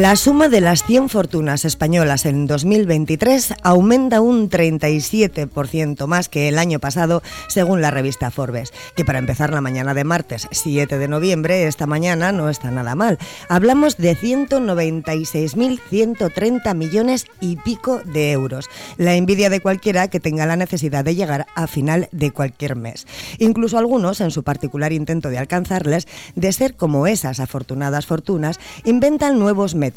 La suma de las 100 fortunas españolas en 2023 aumenta un 37% más que el año pasado, según la revista Forbes, que para empezar la mañana de martes 7 de noviembre, esta mañana no está nada mal. Hablamos de 196.130 millones y pico de euros. La envidia de cualquiera que tenga la necesidad de llegar a final de cualquier mes. Incluso algunos, en su particular intento de alcanzarles, de ser como esas afortunadas fortunas, inventan nuevos métodos,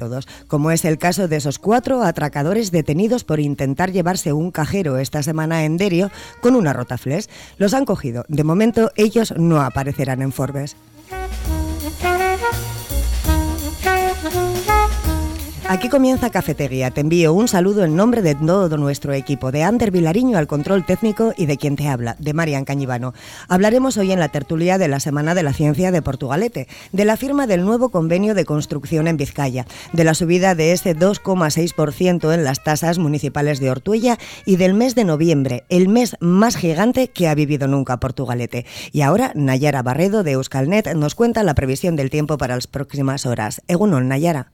como es el caso de esos cuatro atracadores detenidos por intentar llevarse un cajero esta semana en Derio con una rotaflex. Los han cogido. De momento ellos no aparecerán en Forbes. Aquí comienza Cafetería. Te envío un saludo en nombre de todo nuestro equipo, de Ander Vilariño al control técnico y de quien te habla, de Marian Cañivano. Hablaremos hoy en la tertulia de la Semana de la Ciencia de Portugalete, de la firma del nuevo convenio de construcción en Vizcaya, de la subida de ese 2,6% en las tasas municipales de Ortuella y del mes de noviembre, el mes más gigante que ha vivido nunca Portugalete. Y ahora Nayara Barredo de Euskalnet nos cuenta la previsión del tiempo para las próximas horas. Egunon, Nayara.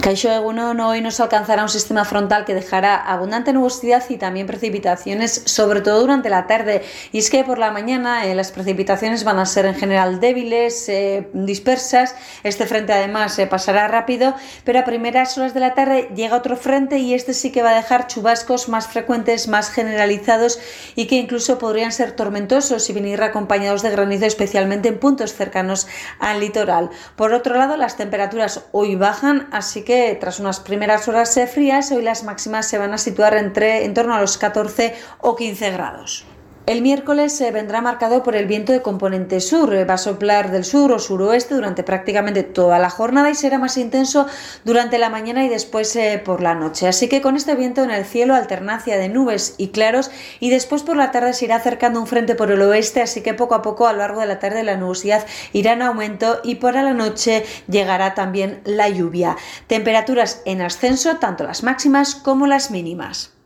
Caixo Egunon hoy nos alcanzará un sistema frontal que dejará abundante nubosidad y también precipitaciones, sobre todo durante la tarde. Y es que por la mañana eh, las precipitaciones van a ser en general débiles, eh, dispersas. Este frente además eh, pasará rápido, pero a primeras horas de la tarde llega otro frente y este sí que va a dejar chubascos más frecuentes, más generalizados y que incluso podrían ser tormentosos y venir acompañados de granizo, especialmente en puntos cercanos al litoral. Por otro lado, las temperaturas hoy bajan, así que tras unas primeras horas frías, hoy las máximas se van a situar entre en torno a los 14 o 15 grados. El miércoles se vendrá marcado por el viento de componente sur. Va a soplar del sur o suroeste durante prácticamente toda la jornada y será más intenso durante la mañana y después eh, por la noche. Así que con este viento en el cielo, alternancia de nubes y claros y después por la tarde se irá acercando un frente por el oeste, así que poco a poco a lo largo de la tarde la nubosidad irá en aumento y para la noche llegará también la lluvia. Temperaturas en ascenso, tanto las máximas como las mínimas.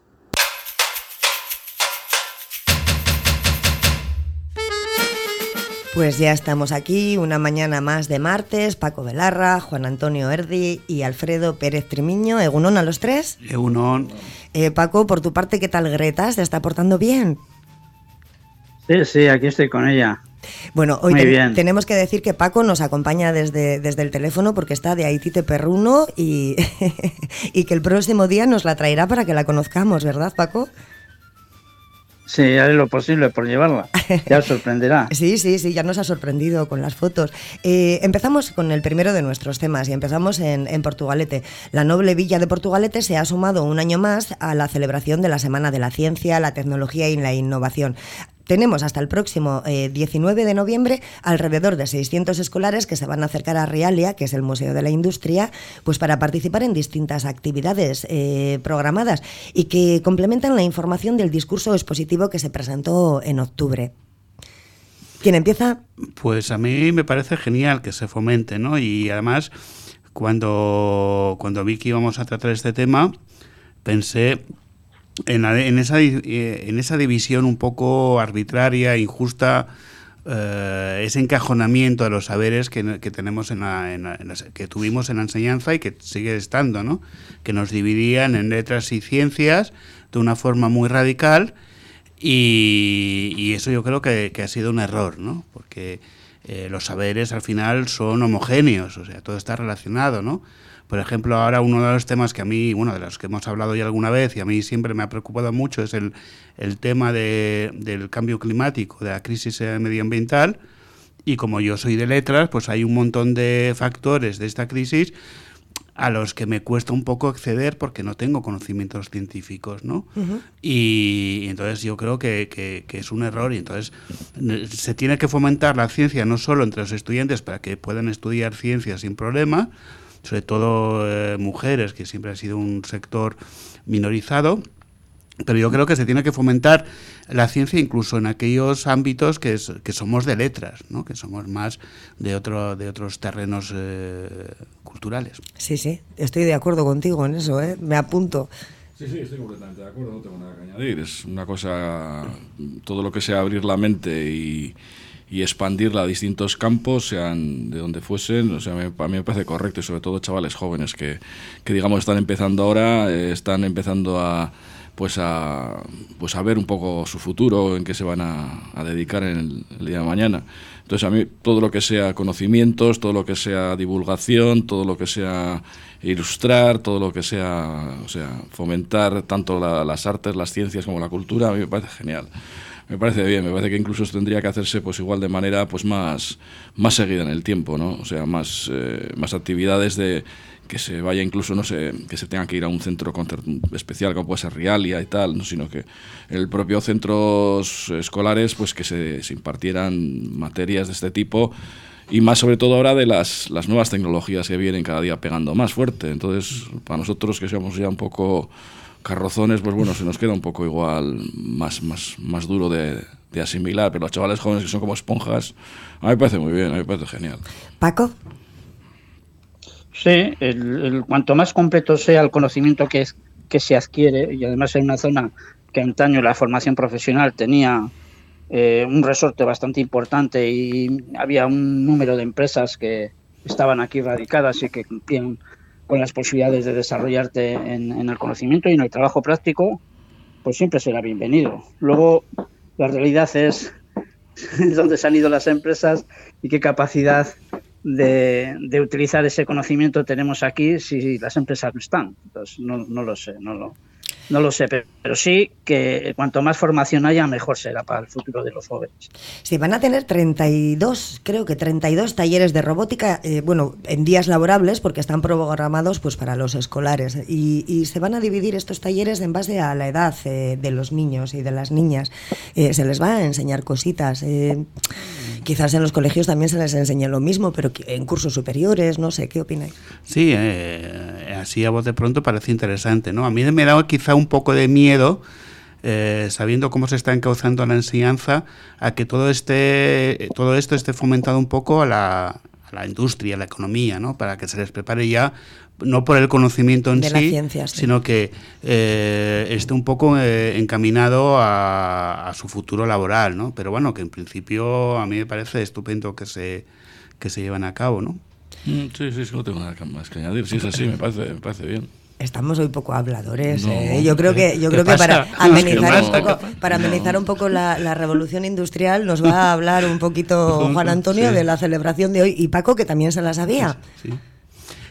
Pues ya estamos aquí, una mañana más de martes, Paco Velarra, Juan Antonio Erdi y Alfredo Pérez Trimiño. ¿Egunón a los tres? Egunón. Eh, Paco, por tu parte, ¿qué tal Greta? ¿Se está portando bien? Sí, sí, aquí estoy con ella. Bueno, hoy tenemos que decir que Paco nos acompaña desde, desde el teléfono porque está de Haití Perruno y, y que el próximo día nos la traerá para que la conozcamos, ¿verdad, Paco? Sí, haré lo posible por llevarla. Ya os sorprenderá. sí, sí, sí, ya nos ha sorprendido con las fotos. Eh, empezamos con el primero de nuestros temas y empezamos en, en, Portugalete. La noble villa de Portugalete se ha sumado un año más a la celebración de la Semana de la Ciencia, la Tecnología y la Innovación tenemos hasta el próximo 19 eh, de noviembre alrededor de 600 escolares que se van a acercar a Realia, que es el Museo de la Industria, pues para participar en distintas actividades eh, programadas y que complementan la información del discurso expositivo que se presentó en octubre. ¿Quién empieza? Pues a mí me parece genial que se fomente, ¿no? Y además, cuando, cuando vi que íbamos a tratar este tema, pensé en, esa, eh, en esa división un poco arbitraria, injusta, eh, ese encajonamiento de los saberes que, tenemos en, que tuvimos en la enseñanza y que sigue estando, ¿no? que nos dividían en letras y ciencias de una forma muy radical y, eso yo creo que, ha sido un error, ¿no? porque eh, los saberes al final son homogéneos, o sea, todo está relacionado, ¿no? Por ejemplo, ahora uno de los temas que a mí, bueno, de los que hemos hablado ya alguna vez y a mí siempre me ha preocupado mucho es el, el tema de, del cambio climático, de la crisis eh, medioambiental. Y como yo soy de letras, pues hay un montón de factores de esta crisis a los que me cuesta un poco acceder porque no tengo conocimientos científicos, ¿no? y, entonces yo creo que, que, que, es un error y entonces se tiene que fomentar la ciencia no solo entre los estudiantes para que puedan estudiar ciencia sin problema, sobre todo eh, mujeres, que siempre ha sido un sector minorizado. Pero yo creo que se tiene que fomentar la ciencia incluso en aquellos ámbitos que, que somos de letras, ¿no? que somos más de, otro, de otros terrenos eh, culturales. Sí, sí, estoy de acuerdo contigo en eso, ¿eh? me apunto. Sí, sí, estoy completamente de acuerdo, no tengo nada que añadir. Es una cosa, todo lo que sea abrir la mente y, y expandirla a distintos campos, sean de donde fuesen, o sea, a mí me parece correcto y sobre todo chavales jóvenes que, que digamos, están empezando ahora, eh, están empezando a pues a, pues a ver un poco su futuro, en qué se van a, a dedicar en el, día de mañana. Entonces a mí todo lo que sea conocimientos, todo lo que sea divulgación, todo lo que sea ilustrar, todo lo que sea, o sea fomentar tanto la, las artes, las ciencias como la cultura, a mí me parece genial me parece bien, me parece que incluso tendría que hacerse pues igual de manera pues más, más seguida en el tiempo, ¿no? O sea, más, eh, más actividades de que se vaya incluso, no sé, que se tenga que ir a un centro especial como puede ser Rialia y tal, ¿no? sino que el propio centros escolares pues que se, impartieran materias de este tipo y más sobre todo ahora de las, las nuevas tecnologías que vienen cada día pegando más fuerte. Entonces, para nosotros que seamos ya un poco carrozones, pues bueno, se nos queda un poco igual más, más, más duro de, de asimilar, pero los chavales jóvenes que son como esponjas, a mí me parece muy bien, a mí me parece genial. Paco. Sí, el, el, cuanto más completo sea el conocimiento que, es, que se adquiere, y además en una zona que antaño la formación profesional tenía eh, un resorte bastante importante y había un número de empresas que estaban aquí radicadas y que cumplían con las posibilidades de desarrollarte en, el conocimiento y en el trabajo práctico, pues siempre será bienvenido. Luego, la realidad es dónde se han ido las empresas y qué capacidad de, de, utilizar ese conocimiento tenemos aquí si las empresas no están. Entonces, no, no lo sé, no lo, no lo sé, pero sí que cuanto más formación haya, mejor será para el futuro de los jóvenes. Sí, van a tener 32, creo que 32 talleres de robótica, eh, bueno, en días laborables, porque están programados pues para los escolares. Y, y se van a dividir estos talleres en base a la edad eh, de los niños y de las niñas. Eh, se les va a enseñar cositas. Eh, quizás en los colegios también se les enseñe lo mismo, pero en cursos superiores, no sé, ¿qué opináis? Sí, eh, así a voz de pronto parece interesante, ¿no? A mí me da quizá un poco de miedo, eh, sabiendo cómo se está encauzando la enseñanza, a que todo, este, todo esto esté fomentado un poco a la, a la industria, a la economía, ¿no? Para que se les prepare ya no por el conocimiento en de sí, ciencia, sí, sino que eh, esté un poco eh, encaminado a, a, su futuro laboral, ¿no? Pero bueno, que en principio a mí me parece estupendo que se, que se lleven a cabo, ¿no? Mm, sí, sí, sí, no tengo nada más que añadir. Si es así, me parece, me parece bien. Estamos hoy poco habladores. No, eh. Yo creo que yo creo que para amenizar un poco, para amenizar un poco la, la, revolución industrial nos va a hablar un poquito Juan Antonio sí. de la celebración de hoy y Paco que también se la sabía. Sí.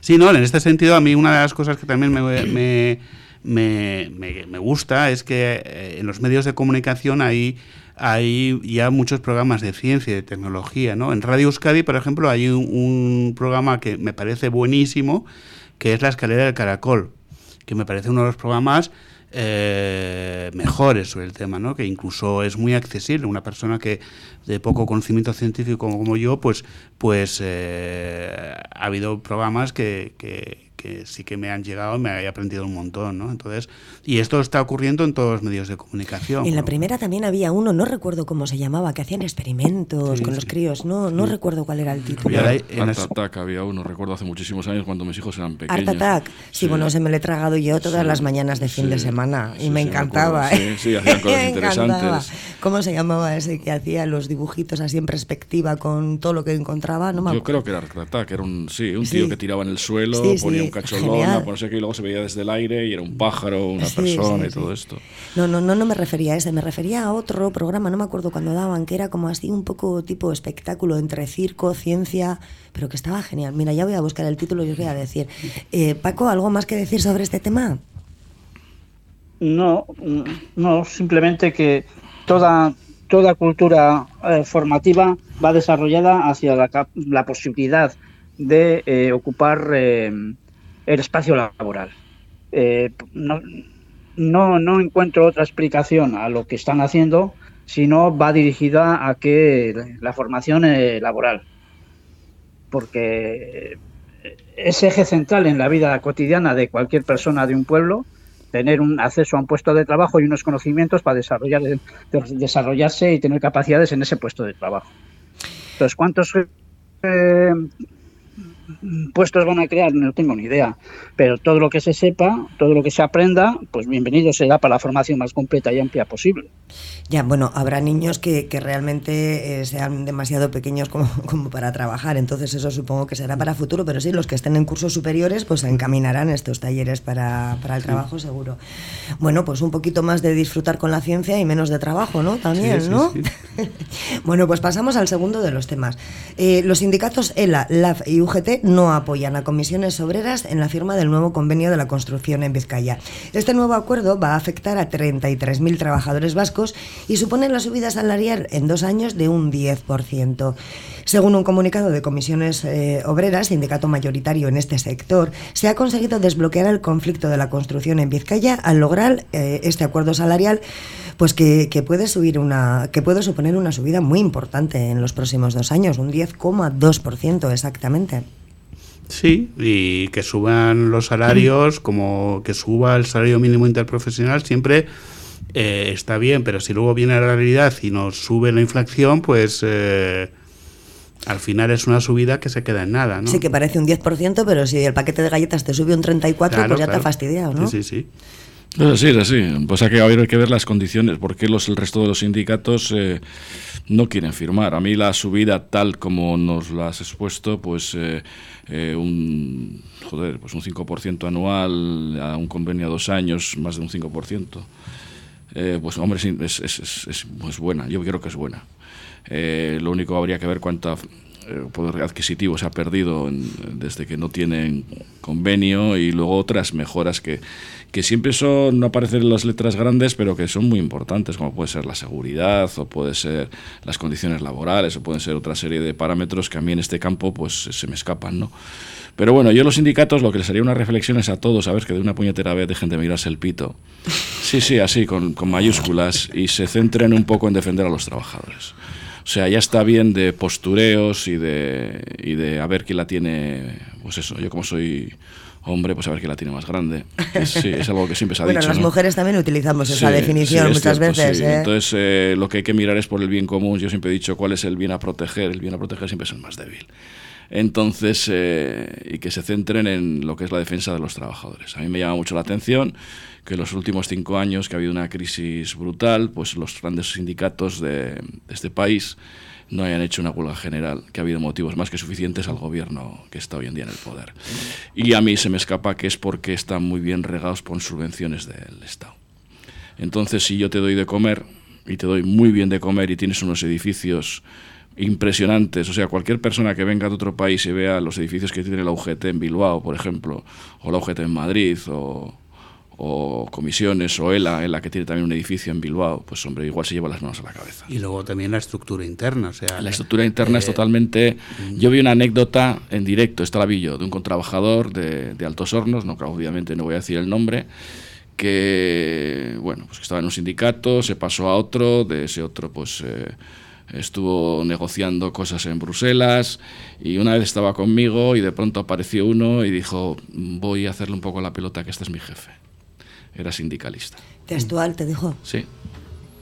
Sí. No, en este sentido, a mí una de las cosas que también me, me, me, me gusta es que eh, en los medios de comunicación hay, hay ya muchos programas de ciencia y de tecnología. ¿no? En Radio Euskadi, por ejemplo, hay un, un programa que me parece buenísimo, que es La Escalera del Caracol, que me parece uno de los programas eh, mejores sobre el tema, ¿no? que incluso es muy accesible. Una persona que de poco conocimiento científico como yo, pues, pues eh, ha habido programas que, que, que, sí que me han llegado y me he aprendido un montón. ¿no? Entonces, y esto está ocurriendo en todos los medios de comunicación. En la primera también había uno, no recuerdo cómo se llamaba, que hacían experimentos sí, con sí. los críos. No, no sí. recuerdo cuál era el título. Art las... Attack había uno, recuerdo hace muchísimos años cuando mis hijos eran pequeños. Art Attack, sí, bueno, se me lo he tragado yo todas las mañanas de fin de semana y me encantaba. Me sí, hacían cosas interesantes. ¿Cómo se llamaba ese que hacía los dibujitos así en perspectiva con todo lo que encontraba? No me yo creo que era Art Attack, era un, sí, un tío que tiraba en el suelo, ponía un cacholón, no sé qué, y luego se veía desde el aire y era un pájaro, una persona y todo esto. No, no, no, no me refería a ese, me refería a otro programa, no me acuerdo cuando daban, que era como así un poco tipo espectáculo entre circo, ciencia, pero que estaba genial. Mira, ya voy a buscar el título y os voy a decir. Eh, Paco, ¿algo más que decir sobre este tema? No, no, simplemente que toda, toda cultura eh, formativa va desarrollada hacia la, la posibilidad de eh, ocupar eh, el espacio laboral. Eh, no, no, encuentro otra explicación a lo que están haciendo, sino va dirigida a que la formación eh, laboral, porque es eje central en la vida cotidiana de cualquier persona de un pueblo tener un acceso a un puesto de trabajo y unos conocimientos para desarrollar, desarrollarse y tener capacidades en ese puesto de trabajo. Entonces, ¿cuántos eh, puestos van a crear, no tengo ni idea, pero todo lo que se sepa, todo lo que se aprenda, pues bienvenido será para la formación más completa y amplia posible. Ya, bueno, habrá niños que, que realmente eh, sean demasiado pequeños como, como, para trabajar, entonces eso supongo que será para futuro, pero sí, los que estén en cursos superiores pues encaminarán estos talleres para, para el trabajo seguro. Bueno, pues un poquito más de disfrutar con la ciencia y menos de trabajo, ¿no? También, sí, sí, ¿no? Sí. bueno, pues pasamos al segundo de los temas. Eh, los sindicatos ELA, LAF y UGT no apoyan a comisiones obreras en la firma del nuevo convenio de la construcción en Vizcaya. Este nuevo acuerdo va a afectar a 33.000 trabajadores vascos y supone la subida salarial en dos años de un 10%. Según un comunicado de comisiones eh, obreras, sindicato mayoritario en este sector, se ha conseguido desbloquear el conflicto de la construcción en Vizcaya al lograr eh, este acuerdo salarial, pues que, puede subir una, que puede suponer una subida muy importante en los próximos dos años, un 10,2% exactamente. Sí, y que suban los salarios, como que suba el salario mínimo interprofesional, siempre eh, está bien, pero si luego viene la realidad y nos sube la inflación, pues eh, al final es una subida que se queda en nada, ¿no? Sí, que parece un 10%, pero si el paquete de galletas te sube un 34%, claro, pues ya claro. te ha fastidiado, ¿no? Sí, sí, sí. Es así, es así. Pues hay que, hay que ver las condiciones, porque los, el resto de los sindicatos eh, no quieren firmar. A mí la subida tal como nos la has expuesto, pues eh, eh, un, joder, pues un 5% anual, a un convenio a dos años, más de un 5%. Eh, pues hombre, es, es, es, es, buena, yo creo que es buena. Eh, lo único habría que ver cuánto eh, poder adquisitivo se ha perdido desde que no tienen convenio y luego otras mejoras que, que siempre son, no aparecen en las letras grandes, pero que son muy importantes, como puede ser la seguridad o puede ser las condiciones laborales o pueden ser otra serie de parámetros que a mí en este campo pues se me escapan, ¿no? Pero bueno, yo los sindicatos lo que les haría una reflexión es a todos, a ver, que de una puñetera vez dejen de mirarse el pito. Sí, sí, así, con, con mayúsculas, y se centren un poco en defender a los trabajadores. O sea, ya está bien de postureos y de, y de a ver quién la tiene, pues eso, yo como soy hombre, pues a ver quién la tiene más grande. Es, sí, es algo que siempre se ha bueno, dicho. las ¿no? mujeres también utilizamos esa sí, definición sí, muchas cierto, veces. ¿eh? Entonces, eh, lo que hay que mirar es por el bien común. Yo siempre he dicho cuál es el bien a proteger. El bien a proteger siempre es el más débil. Entonces, eh, y que se centren en lo que es la defensa de los trabajadores. A mí me llama mucho la atención que en los últimos cinco años, que ha habido una crisis brutal, pues los grandes sindicatos de, de este país no hayan hecho una huelga general, que ha habido motivos más que suficientes al gobierno que está hoy en día en el poder. Y a mí se me escapa que es porque están muy bien regados por subvenciones del Estado. Entonces, si yo te doy de comer, y te doy muy bien de comer, y tienes unos edificios impresionantes, o sea, cualquier persona que venga de otro país y vea los edificios que tiene la UGT en Bilbao, por ejemplo, o la UGT en Madrid, o, o comisiones o ELA, ELA que tiene también un edificio en Bilbao, pues hombre, igual se lleva las manos a la cabeza. Y luego también la estructura interna, o sea... La estructura interna eh, es totalmente... Yo vi una anécdota en directo, esta la vi yo, de un contrabajador de, de Altos Hornos, no, obviamente no voy a decir el nombre, que, bueno, pues que estaba en un sindicato, se pasó a otro, de ese otro pues... Eh, estuvo negociando cosas en Bruselas y una vez estaba conmigo y de pronto apareció uno y dijo, voy a hacerle un poco la pelota que este es mi jefe era sindicalista. ¿Textual te dijo? Sí.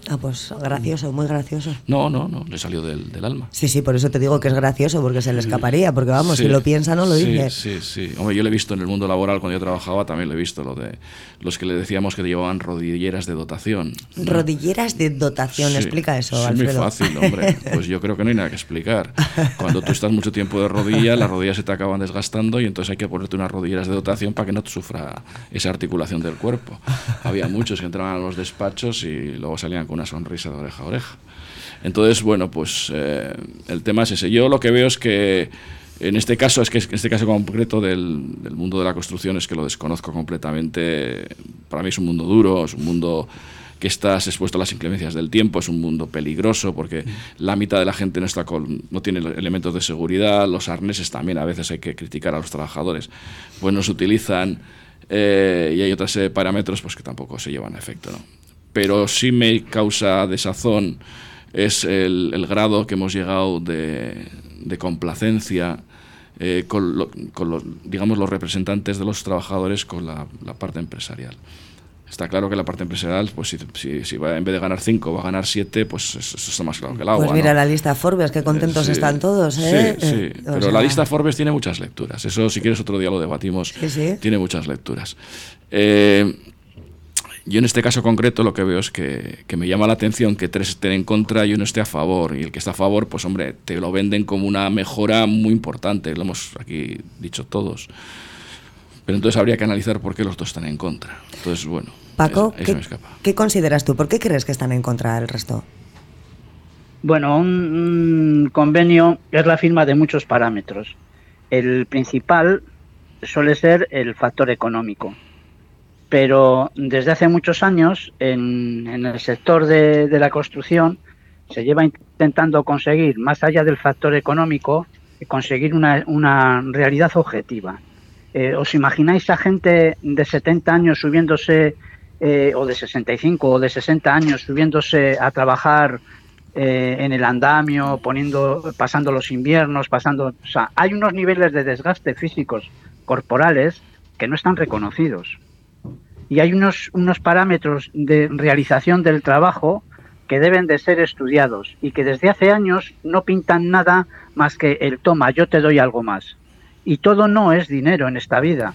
Ah, pues gracioso, muy gracioso. No, no, no, le salió del, del, alma. Sí, sí, por eso te digo que es gracioso, porque se le escaparía, porque vamos, sí, si lo piensa no lo sí, dice. Sí, sí, Hombre, yo lo he visto en el mundo laboral cuando yo trabajaba, también lo he visto, lo de los que le decíamos que llevaban rodilleras de dotación. ¿no? Rodilleras de dotación, sí, explica eso, Es Alfredo. muy fácil, hombre. Pues yo creo que no hay nada que explicar. Cuando tú estás mucho tiempo de rodilla, las rodillas se te acaban desgastando y entonces hay que ponerte unas rodilleras de dotación para que no te sufra esa articulación del cuerpo. Había muchos que entraban a los despachos y luego salían una sonrisa de oreja a oreja. Entonces, bueno, pues eh, el tema es ese. Yo lo que veo es que en este caso, es que en este caso concreto del, mundo de la construcción es que lo desconozco completamente. Para mí es un mundo duro, es un mundo que estás expuesto a las inclemencias del tiempo, es un mundo peligroso porque la mitad de la gente no, está no tiene elementos de seguridad, los arneses también a veces hay que criticar a los trabajadores, pues no se utilizan eh, y hay serie de parámetros pues, que tampoco se llevan a efecto. ¿no? Pero sí me causa desazón es el, el grado que hemos llegado de, de complacencia eh, con, lo, con los, digamos, los representantes de los trabajadores con la, la, parte empresarial. Está claro que la parte empresarial, pues si, si, va, en vez de ganar 5 va a ganar 7, pues eso, está más claro que el agua. Pues mira la lista Forbes, qué contentos están todos. ¿eh? Sí, sí. pero la lista Forbes tiene muchas lecturas. Eso, si quieres, otro día lo debatimos. Tiene muchas lecturas. Eh, yo en este caso concreto lo que veo es que, que, me llama la atención que tres estén en contra y uno esté a favor. Y el que está a favor, pues hombre, te lo venden como una mejora muy importante. Lo hemos aquí dicho todos. Pero entonces habría que analizar por qué los dos están en contra. Entonces, bueno. Paco, ¿qué, consideras tú? ¿Por qué crees que están en contra del resto? Bueno, un, convenio es la firma de muchos parámetros. El principal suele ser el factor económico. Pero desde hace muchos años en, el sector de, la construcción se lleva intentando conseguir, más allá del factor económico, conseguir una, realidad objetiva. Eh, ¿Os imagináis a gente de 70 años subiéndose, eh, o de 65 o de 60 años subiéndose a trabajar eh, en el andamio, poniendo, pasando los inviernos, pasando... O sea, hay unos niveles de desgaste físicos corporales que no están reconocidos. Y hay unos, unos parámetros de realización del trabajo que deben de ser estudiados y que desde hace años no pintan nada más que el toma, yo te doy algo más. Y todo no es dinero en esta vida.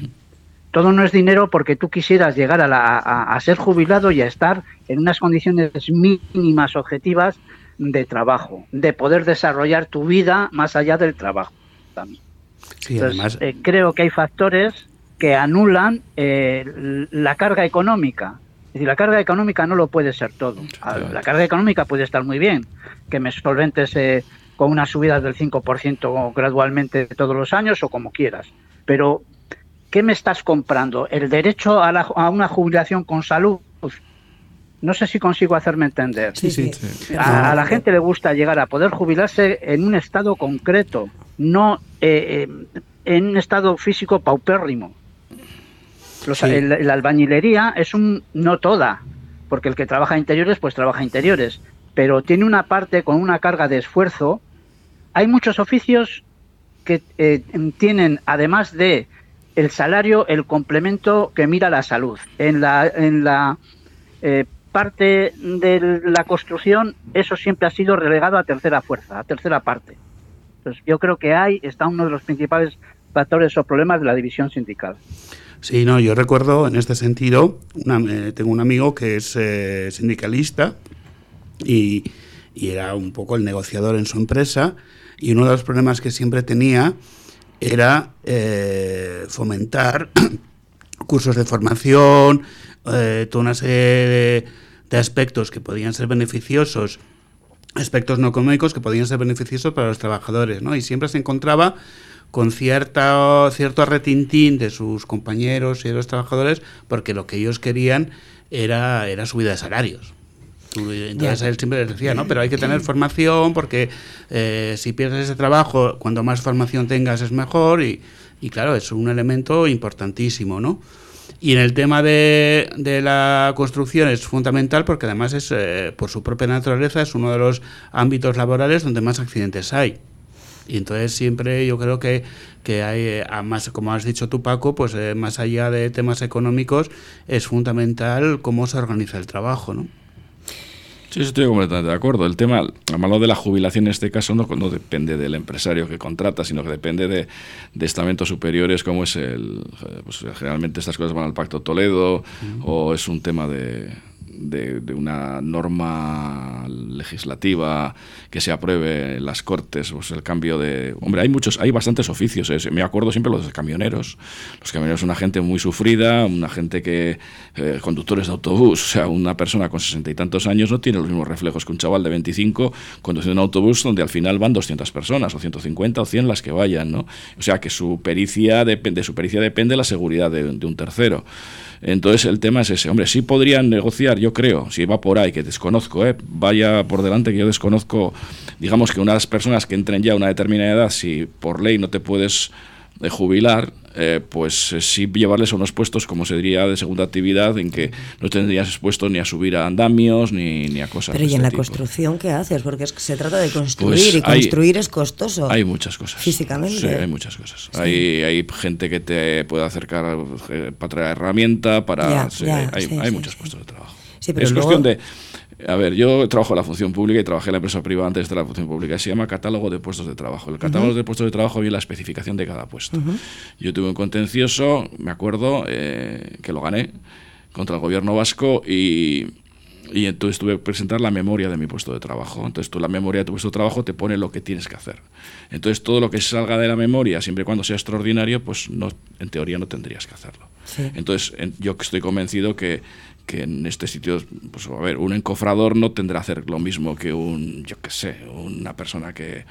Todo no es dinero porque tú quisieras llegar a, ser jubilado y a estar en unas condiciones mínimas objetivas de trabajo, de poder desarrollar tu vida más allá del trabajo también. Eh, creo que hay factores que anulan eh, la carga económica. Es decir, la carga económica no lo puede ser todo. La carga económica puede estar muy bien, que me solventes eh, con unas subidas del 5% gradualmente todos los años o como quieras. Pero, ¿qué me estás comprando? ¿El derecho a, a una jubilación con salud? No sé si consigo hacerme entender. Sí, sí. A, la gente le gusta llegar a poder jubilarse en un estado concreto, no eh, en un estado físico paupérrimo. La albañilería es un no toda, porque el que trabaja interiores, pues trabaja interiores, pero tiene una parte con una carga de esfuerzo hay muchos oficios que eh, tienen, además de el salario, el complemento que mira la salud. En la, en la eh, parte de la construcción, eso siempre ha sido relegado a tercera fuerza, a tercera parte. Entonces, yo creo que ahí está uno de los principales factores o problemas de la división sindical. Sí, no, yo recuerdo en este sentido, eh, tengo un amigo que es sindicalista y, era un poco el negociador en su empresa y uno de los problemas que siempre tenía era eh, fomentar cursos de formación, eh, toda una serie de, aspectos que podían ser beneficiosos, aspectos no económicos que podían ser beneficiosos para los trabajadores, ¿no? Y siempre se encontraba con cierta, cierto retintín de sus compañeros y de los trabajadores porque lo que ellos querían era, era subida de salarios. Entonces él siempre les decía, ¿no? Pero hay que tener formación porque eh, si pierdes ese trabajo, cuando más formación tengas es mejor y, y claro, es un elemento importantísimo, ¿no? Y en el tema de, de, la construcción es fundamental porque además es, eh, por su propia naturaleza, es uno de los ámbitos laborales donde más accidentes hay. Y entonces siempre yo creo que, que hay, eh, más, como has dicho tú Paco, pues más allá de temas económicos, es fundamental cómo se organiza el trabajo, ¿no? Sí, estoy completamente de acuerdo. El tema, a malo de la jubilación en este caso, no, no depende del empresario que contrata, sino que depende de, de estamentos superiores como es el... Pues, generalmente estas cosas van al Pacto Toledo o es un tema de, de, una norma legislativa que se apruebe en las cortes, pues el cambio de... Hombre, hay muchos, hay bastantes oficios, ¿eh? me acuerdo siempre los camioneros. Los camioneros son una gente muy sufrida, una gente que... Eh, conductores de autobús, o sea, una persona con sesenta y tantos años no tiene los mismos reflejos que un chaval de 25 conduciendo un autobús donde al final van 200 personas, o 150 o 100 las que vayan, ¿no? O sea, que su pericia, depende, su pericia depende la seguridad de, de un tercero. Entonces el tema es ese. Hombre, sí podrían negociar, yo creo, si va por ahí, que desconozco, ¿eh? vaya por delante que yo desconozco, digamos que unas personas que entren ya a una determinada edad, si por ley no te puedes eh, jubilar, eh, pues eh, sí llevarles a unos puestos, como se diría, de segunda actividad, en que no tendrías expuesto ni a subir a andamios ni, ni a cosas. Pero de ¿y en este la tipo. construcción qué haces? Porque es que se trata de construir Pues y hay- construir es costoso. Hay muchas cosas. Físicamente. Sí, hay muchas cosas. Hay, hay gente que te puede acercar eh, para traer herramienta, para... Ya, sí, ya, hay sí, hay puestos de trabajo. Sí, pero es luego- cuestión de... A ver, yo trabajo en la función pública y trabajé en la empresa privada antes de la función pública. Se llama catálogo de puestos de trabajo. El catálogo de puestos de trabajo viene la especificación de cada puesto. Yo tuve un contencioso, me acuerdo, eh, que lo gané contra el gobierno vasco y, y entonces tuve que presentar la memoria de mi puesto de trabajo. Entonces tú la memoria de tu puesto de trabajo te pone lo que tienes que hacer. Entonces todo lo que salga de la memoria, siempre y cuando sea extraordinario, pues no, en teoría no tendrías que hacerlo. Sí. Entonces en- yo estoy convencido que, que en este sitio, pues a ver, un encofrador no tendrá que hacer lo mismo que un, yo qué sé, una persona que,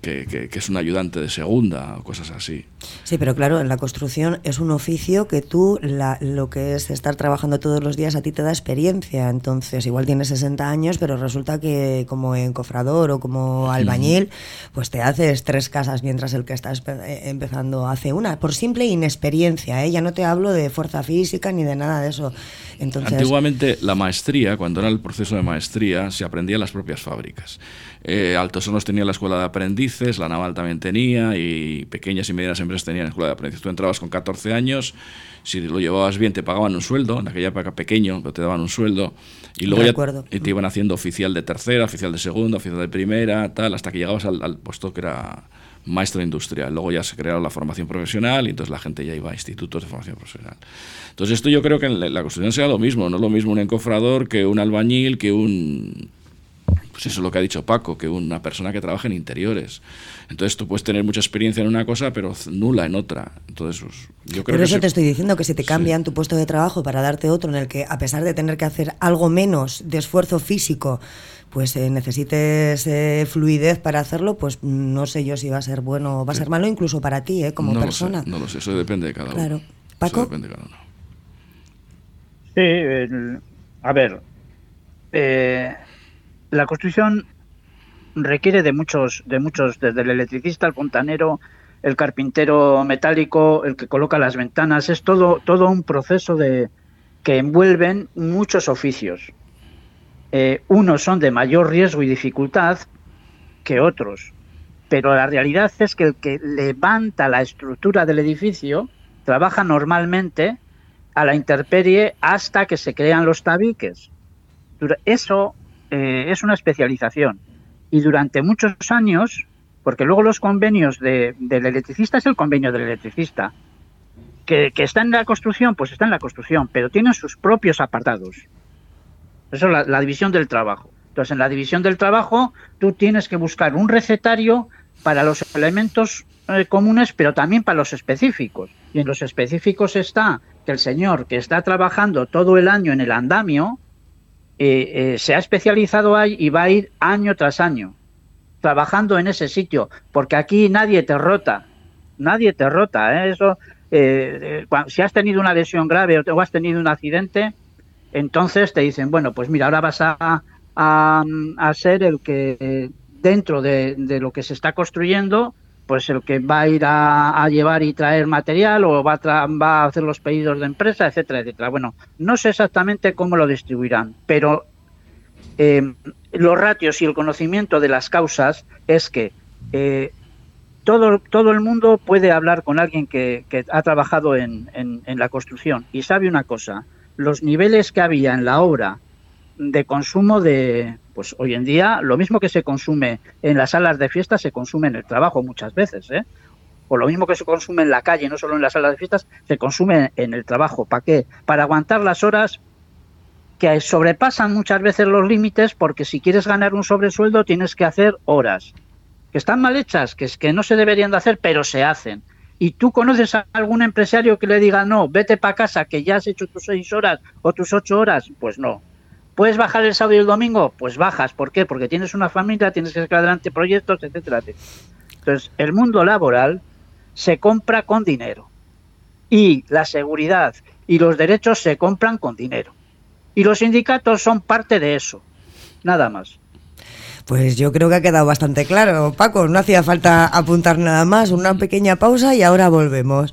que, que- que es un ayudante de segunda o cosas así. Sí, pero claro, en la construcción es un oficio que tú, la- lo que es estar trabajando todos los días, a ti te da experiencia. Entonces, igual tienes 60 años, pero resulta que como encofrador o como albañil, pues te haces tres casas mientras el que está espe- eh, empezando hace una, por simple inexperiencia. ¿eh? Ya no te hablo de fuerza física ni de nada de eso. Entonces, Antiguamente la maestría, cuando era el proceso de maestría, se aprendía en las propias fábricas. Eh, Altos Hornos tenía la escuela de aprendices, la Naval también tenía, y pequeñas y medianas empresas tenían escuela de aprendices. Tú entrabas con 14 años, si lo llevabas bien te pagaban un sueldo, en aquella época pequeño, pero te daban un sueldo, y luego ya y te iban haciendo oficial de tercera, oficial de segunda, oficial de primera, tal, hasta que llegabas al, al puesto que era maestro industrial. Luego ya se crearon la formación profesional y entonces la gente ya iba a institutos de formación profesional. Entonces esto yo creo que en la, la construcción sea lo mismo, no es lo mismo un encofrador que un albañil, que un... Pues eso es lo que ha dicho Paco, que una persona que trabaja en interiores. Entonces tú puedes tener mucha experiencia en una cosa, pero nula en otra. Entonces pues, yo creo Por que eso se- te estoy diciendo que si te Sí. cambian tu puesto de trabajo para darte otro en el que, a pesar de tener que hacer algo menos de esfuerzo físico, pues eh, necesites eh, fluidez para hacerlo, pues no sé yo si va a ser bueno o va a ser malo, incluso para ti, eh, como no persona. Lo sé, no lo sé, eso depende de cada Claro. uno. Eso ¿Paco? depende de cada uno. Sí, el- a ver, eh, la construcción requiere de muchos, de muchos, desde el electricista, el fontanero, el carpintero metálico, el que coloca las ventanas, es todo, todo un proceso de que envuelven muchos oficios. Eh, unos son de mayor riesgo y dificultad que otros, pero la realidad es que el que levanta la estructura del edificio trabaja normalmente a la intemperie hasta que se crean los tabiques. Eso eh, es una especialización. Y durante muchos años, porque luego los convenios de- del electricista es el convenio del electricista, que, que está en la construcción, pues está en la construcción, pero tienen sus propios apartados. Eso es la, división del trabajo. Entonces, en la división del trabajo, tú tienes que buscar un recetario para los elementos eh, comunes, pero también para los específicos. Y en los específicos está que el señor que está trabajando todo el año en el andamio eh, eh, se ha especializado ahí y va a ir año tras año trabajando en ese sitio, porque aquí nadie te rota, nadie te rota. ¿eh? Eso, eh, si has tenido una lesión grave o, has tenido un accidente, entonces te dicen, bueno, pues mira, ahora vas a, a, ser el que dentro de, de lo que se está construyendo, pues el que va a ir a, llevar y traer material o va a, hacer los pedidos de empresa, etcétera, etcétera. Bueno, no sé exactamente cómo lo distribuirán, pero eh, los ratios y el conocimiento de las causas es que eh, todo, todo el mundo puede hablar con alguien que, ha trabajado en la construcción y sabe una cosa, los niveles que había en la obra de consumo de, pues hoy en día, lo mismo que se consume en las salas de fiestas, se consume en el trabajo muchas veces, ¿eh? O lo mismo que se consume en la calle, no solo en las salas de fiestas, se consume en el trabajo. ¿Para qué? Para aguantar las horas que sobrepasan muchas veces los límites porque si quieres ganar un sobresueldo tienes que hacer horas que están mal hechas, que es que no se deberían de hacer, pero se hacen. Y tú conoces a algún empresario que le diga, no, vete para casa, que ya has hecho tus seis horas o tus ocho horas, pues no. ¿Puedes bajar el sábado y el domingo? Pues bajas. ¿Por qué? Porque tienes una familia, tienes que sacar adelante proyectos, etcétera, etcétera. Entonces, el mundo laboral se compra con dinero. Y la seguridad y los derechos se compran con dinero. Y los sindicatos son parte de eso. Nada más. Pues yo creo que ha quedado bastante claro, Paco. No hacía falta apuntar nada más, una pequeña pausa y ahora volvemos.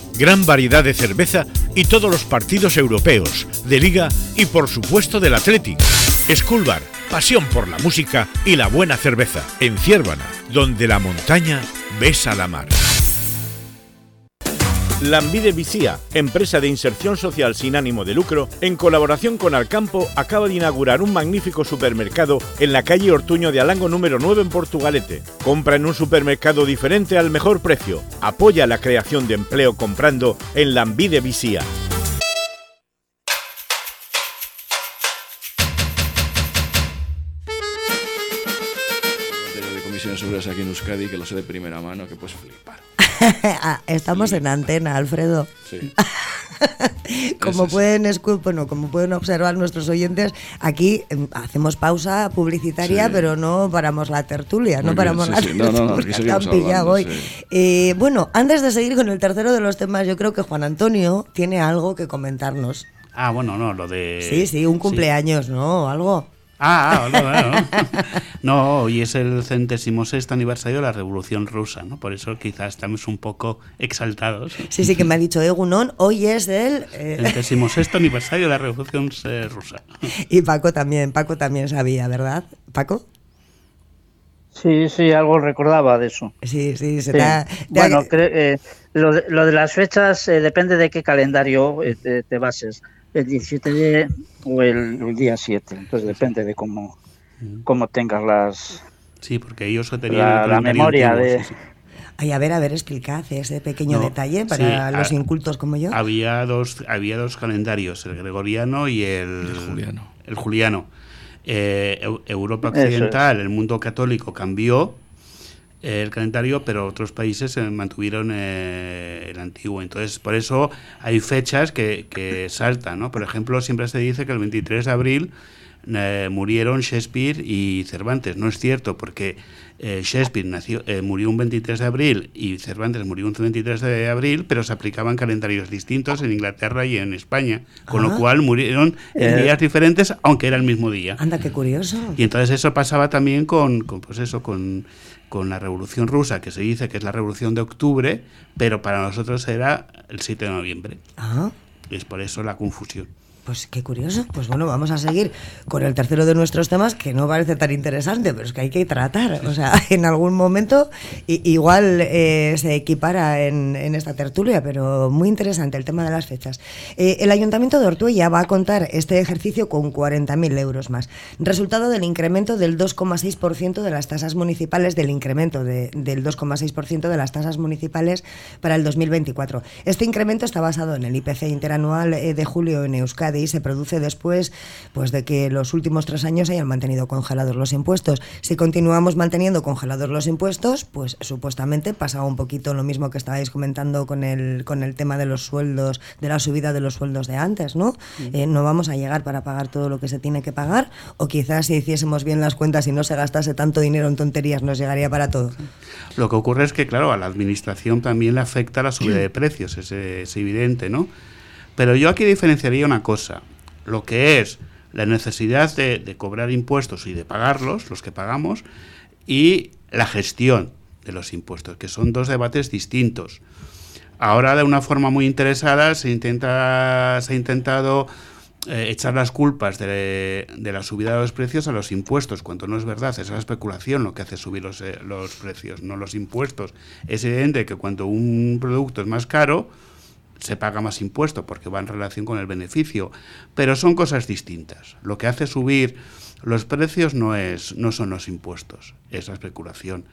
Gran variedad de cerveza y todos los partidos europeos, de liga y por supuesto del Athletic. School Bar, pasión por la música y la buena cerveza. En Ciervana, donde la montaña besa la mar. Lambide Vicía, empresa de inserción social sin ánimo de lucro, en colaboración con Alcampo, acaba de inaugurar un magnífico supermercado en la calle Ortuño de Alango número 9 en Portugalete. Compra en un supermercado diferente al mejor precio. Apoya la creación de empleo comprando en Lambide Vicía. de comisiones aquí en Euskadi que lo sé de primera mano que puedes flipar. Ah, Estamos en antena, Alfredo. Sí. como es. pueden bueno, como pueden observar nuestros oyentes, aquí em, hacemos pausa publicitaria, Sí. pero no paramos la tertulia, no bien, paramos sí, la sí. No, no, no, tertulia, hablando, hoy. sí. Eh, bueno, antes de seguir con el tercero de los temas, yo creo que Juan Antonio tiene algo que comentarnos. Ah, bueno, no, lo de... Sí, sí, un cumpleaños, ¿no? Algo. Ah, ah, no, no, hoy es el centésimo sexto aniversario de la Revolución Rusa, ¿no? Por eso quizás estamos un poco exaltados. Sí, sí, que me ha dicho Egunon, hoy es el... eh, Centésimo sexto aniversario de la Revolución eh, Rusa. y Paco también, Paco también sabía, ¿verdad? Paco. Sí, sí, algo recordaba de eso. Sí, sí, se Sí. te ha- te ha- Bueno, cre- eh, lo, de, lo de las fechas eh, depende de qué calendario eh, te, te bases, el 17 de, o el, el día 7. Entonces depende de cómo, cómo tengas las... Sí, porque ellos tenían La- el la memoria antiguo, de- sí, sí. Ay, a ver, a ver, explicad ese pequeño No, detalle para sí, los a- incultos como yo. Había dos, había dos calendarios, el gregoriano y el, El juliano. el juliano. Eh, Eu- Europa es. Occidental, el mundo católico cambió el calendario, pero otros países eh, mantuvieron eh, el antiguo. Entonces, por eso hay fechas que, que saltan, ¿no? Por ejemplo, siempre se dice que el 23 de abril eh, murieron Shakespeare y Cervantes. No es cierto, porque eh, Shakespeare nació, eh, murió un 23 de abril y Cervantes murió un 23 de abril, pero se aplicaban calendarios distintos en Inglaterra y en España, con Ah. lo cual murieron en días diferentes, aunque era el mismo día. Anda, qué curioso. Y entonces eso pasaba también con, con, pues eso, con, con la Revolución Rusa, que se dice que es la Revolución de Octubre, pero para nosotros era el 7 de noviembre. Ah, Y es por eso la confusión. Pues qué curioso. Pues bueno, vamos a seguir con el tercero de nuestros temas, que no parece tan interesante, pero es que hay que tratar. O sea, en algún momento igual eh, se equipara en, en esta tertulia, pero muy interesante el tema de las fechas. Eh, el Ayuntamiento de Ortuella va a contar este ejercicio con 40.000 euros más, resultado del incremento del 2,6% de las tasas municipales, del incremento de- del 2,6% de las tasas municipales para el 2024. Este incremento está basado en el IPC interanual eh, de julio en Euskadi y se produce después pues, de que los últimos tres años hayan mantenido congelados los impuestos. Si continuamos manteniendo congelados los impuestos, pues supuestamente pasa un poquito lo mismo que estabais comentando con el, con el tema de los sueldos, de la subida de los sueldos de antes, ¿no? Eh, no vamos a llegar para pagar todo lo que se tiene que pagar, o quizás si hiciésemos bien las cuentas y no se gastase tanto dinero en tonterías, nos llegaría para todo. Lo que ocurre es que, claro, a la administración también le afecta la subida de precios, es, es evidente, ¿no? Pero yo aquí diferenciaría una cosa, lo que es la necesidad de, cobrar impuestos y de pagarlos, los que pagamos, y la gestión de los impuestos, que son dos debates distintos. Ahora, de una forma muy interesada, se, intenta, se ha intentado eh, echar las culpas de, de la subida de los precios a los impuestos, cuando no es verdad, es la especulación lo que hace subir los, eh, los precios, no los impuestos. Es evidente que cuando un producto es más caro, se paga más impuesto porque va en relación con el beneficio, pero son cosas distintas. Lo que hace subir los precios no, es, no son los impuestos, es la especulación.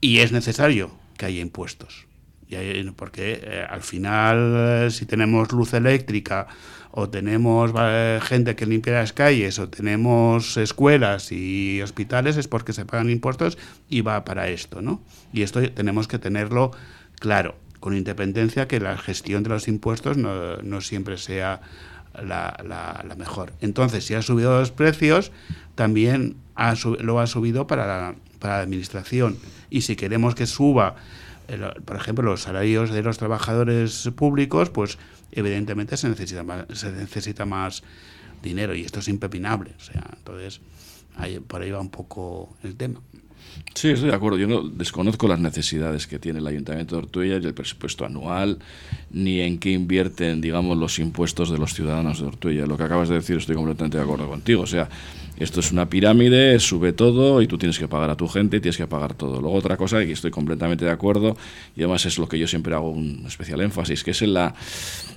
Y es necesario que haya impuestos. Porque eh, al final, eh, si tenemos luz eléctrica, o tenemos eh, gente que limpia las calles, o tenemos escuelas y hospitales, es porque se pagan impuestos y va para esto, ¿no? Y esto tenemos que tenerlo claro, con independencia que la gestión de los impuestos no, no siempre sea la, mejor. Entonces, si ha subido los precios, también lo ha subido para la, para la administración. Y si queremos que suba, por ejemplo, los salarios de los trabajadores públicos, pues evidentemente se necesita más, se necesita más dinero y esto es impepinable. O sea, entonces, ahí, por ahí va un poco el tema. Sí, estoy de acuerdo. Yo no desconozco las necesidades que tiene el Ayuntamiento de Ortuella y el presupuesto anual, ni en qué invierten, digamos, los impuestos de los ciudadanos de Ortuella. Lo que acabas de decir estoy completamente de acuerdo contigo. O sea, esto es una pirámide, sube todo y tú tienes que pagar a tu gente y tienes que pagar todo. Luego otra cosa y estoy completamente de acuerdo y además es lo que yo siempre hago un especial énfasis, que es en, la,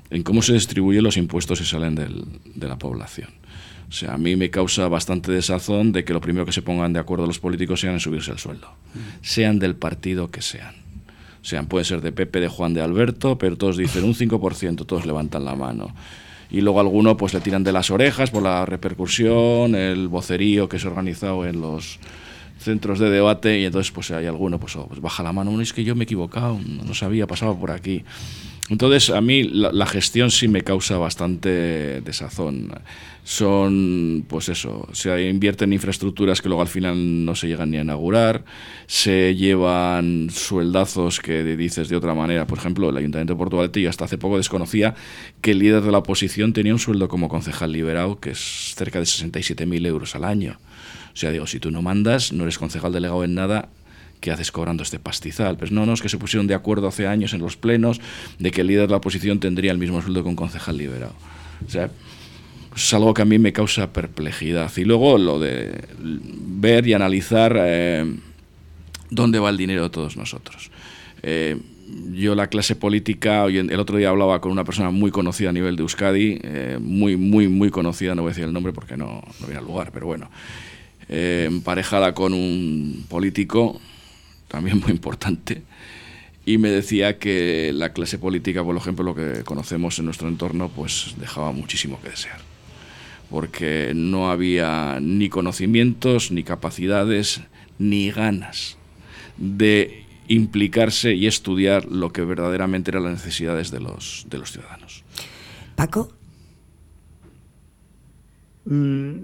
en cómo se distribuyen los impuestos y salen del, de la población. O sea, a mí me causa bastante desazón de que lo primero que se pongan de acuerdo los políticos sean en subirse el sueldo, sean del partido que sean. O sea, pueden ser de Pepe, de Juan, de Alberto, pero todos dicen un 5%, todos levantan la mano. Y luego alguno pues le tiran de las orejas por la repercusión, el vocerío que se ha organizado en los centros de debate y entonces pues hay alguno pues, oh, pues baja la mano, es que yo me he equivocado, no sabía, pasaba por aquí. Entonces, a mí la, gestión sí me causa bastante desazón. Son, pues eso, se invierte en infraestructuras que luego al final no se llegan ni a inaugurar, se llevan sueldazos que dices de otra manera. Por ejemplo, el Ayuntamiento de Portugalete, yo hasta hace poco desconocía que el líder de la oposición tenía un sueldo como concejal liberado que es cerca de 67.000 euros al año. O sea, digo, si tú no mandas, no eres concejal delegado en nada, ¿qué haces cobrando este pastizal? Pues no, no, es que se pusieron de acuerdo hace años en los plenos de que el líder de la oposición tendría el mismo sueldo que un concejal liberado. O sea, es algo que a mí me causa perplejidad. Y luego lo de ver y analizar eh, dónde va el dinero de todos nosotros. Eh, yo la clase política, el otro día hablaba con una persona muy conocida a nivel de Euskadi, eh, muy, muy, muy conocida, no voy a decir el nombre porque no, no viene al lugar, pero bueno, emparejada con un político también muy importante, y me decía que la clase política, por ejemplo, lo que conocemos en nuestro entorno, pues dejaba muchísimo que desear, porque no había ni conocimientos, ni capacidades, ni ganas de implicarse y estudiar lo que verdaderamente eran las necesidades de los, de los ciudadanos. Paco. Mm,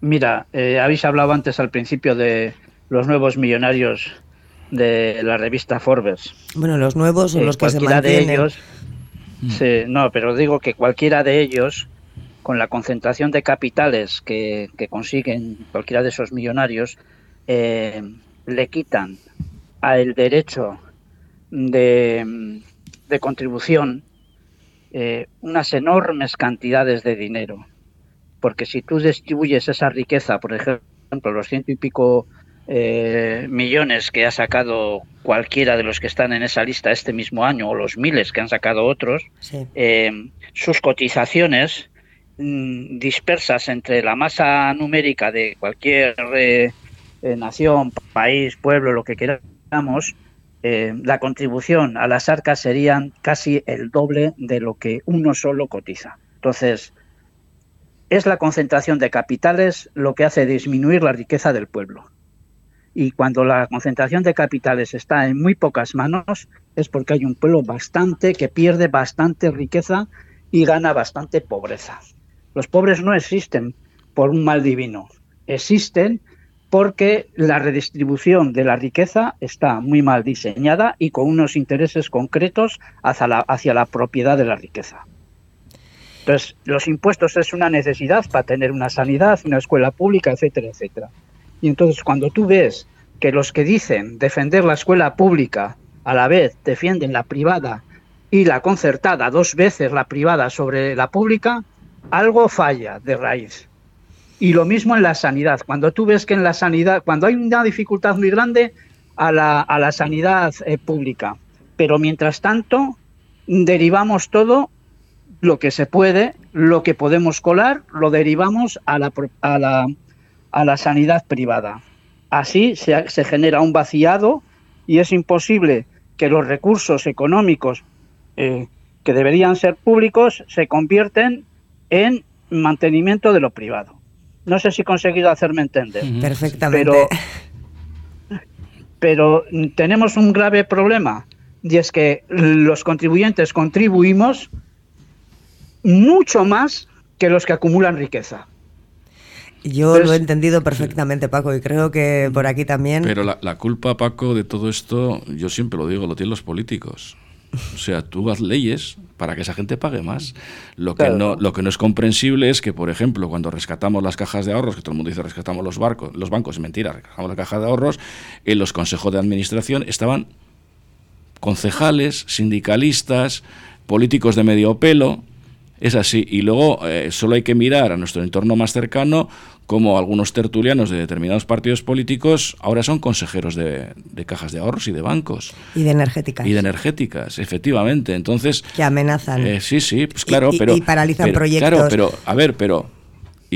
mira, eh, habéis hablado antes al principio de los nuevos millonarios de la revista Forbes. Bueno, los nuevos son los que se mantienen. de ellos, mm. no, pero digo que cualquiera de ellos, con la concentración de capitales que, consiguen cualquiera de esos millonarios, eh, le quitan al derecho de, contribución eh, unas enormes cantidades de dinero. Porque si tú distribuyes esa riqueza, por ejemplo, los ciento y pico eh, millones que ha sacado cualquiera de los que están en esa lista este mismo año o los miles que han sacado otros, eh, sus cotizaciones mm, dispersas entre la masa numérica de cualquier eh, nación, país, pueblo, lo que queramos, la contribución a las arcas serían casi el doble de lo que uno solo cotiza. Entonces, es la concentración de capitales lo que hace disminuir la riqueza del pueblo y cuando la concentración de capitales está en muy pocas manos es porque hay un pueblo bastante que pierde bastante riqueza y gana bastante pobreza. Los pobres no existen por un mal divino, existen porque la redistribución de la riqueza está muy mal diseñada y con unos intereses concretos hacia la, propiedad de la riqueza. Entonces, los impuestos es una necesidad para tener una sanidad, una escuela pública, etcétera, etcétera. Y entonces cuando tú ves que los que dicen defender la escuela pública a la vez defienden la privada y la concertada, dos veces la privada sobre la pública, algo falla de raíz. Y lo mismo en la sanidad. Cuando tú ves que en la sanidad, cuando hay una dificultad muy grande a la, a la sanidad eh, pública, pero mientras tanto derivamos todo lo que se puede, lo que podemos colar, lo derivamos a la, a la, a la sanidad privada. Así se, genera un vaciado y es imposible que los recursos económicos eh, que deberían ser públicos se convierten en mantenimiento de lo privado. No sé si he conseguido hacerme entender. Perfectamente. Pero, pero tenemos un grave problema y es que los contribuyentes contribuimos mucho más que los que acumulan riqueza. Yo lo he entendido perfectamente, Paco, y creo que por aquí también. Pero la, la, culpa, Paco, de todo esto, yo siempre lo digo, lo tienen los políticos. O sea, tú haz leyes para que esa gente pague más. Lo que, no, lo que no es comprensible es que, por ejemplo, cuando rescatamos las cajas de ahorros, que todo el mundo dice rescatamos los, barcos, los bancos, es mentira, rescatamos las cajas de ahorros, en los consejos de administración estaban concejales, sindicalistas, políticos de medio pelo, es así. Y luego eh, solo hay que mirar a nuestro entorno más cercano como algunos tertulianos de determinados partidos políticos ahora son consejeros de, cajas de ahorros y de bancos. Y de energéticas. Y de energéticas, efectivamente. Entonces... Que amenazan. Eh, sí, sí, pues claro, pero... Y paralizan proyectos. Claro, pero, a ver, pero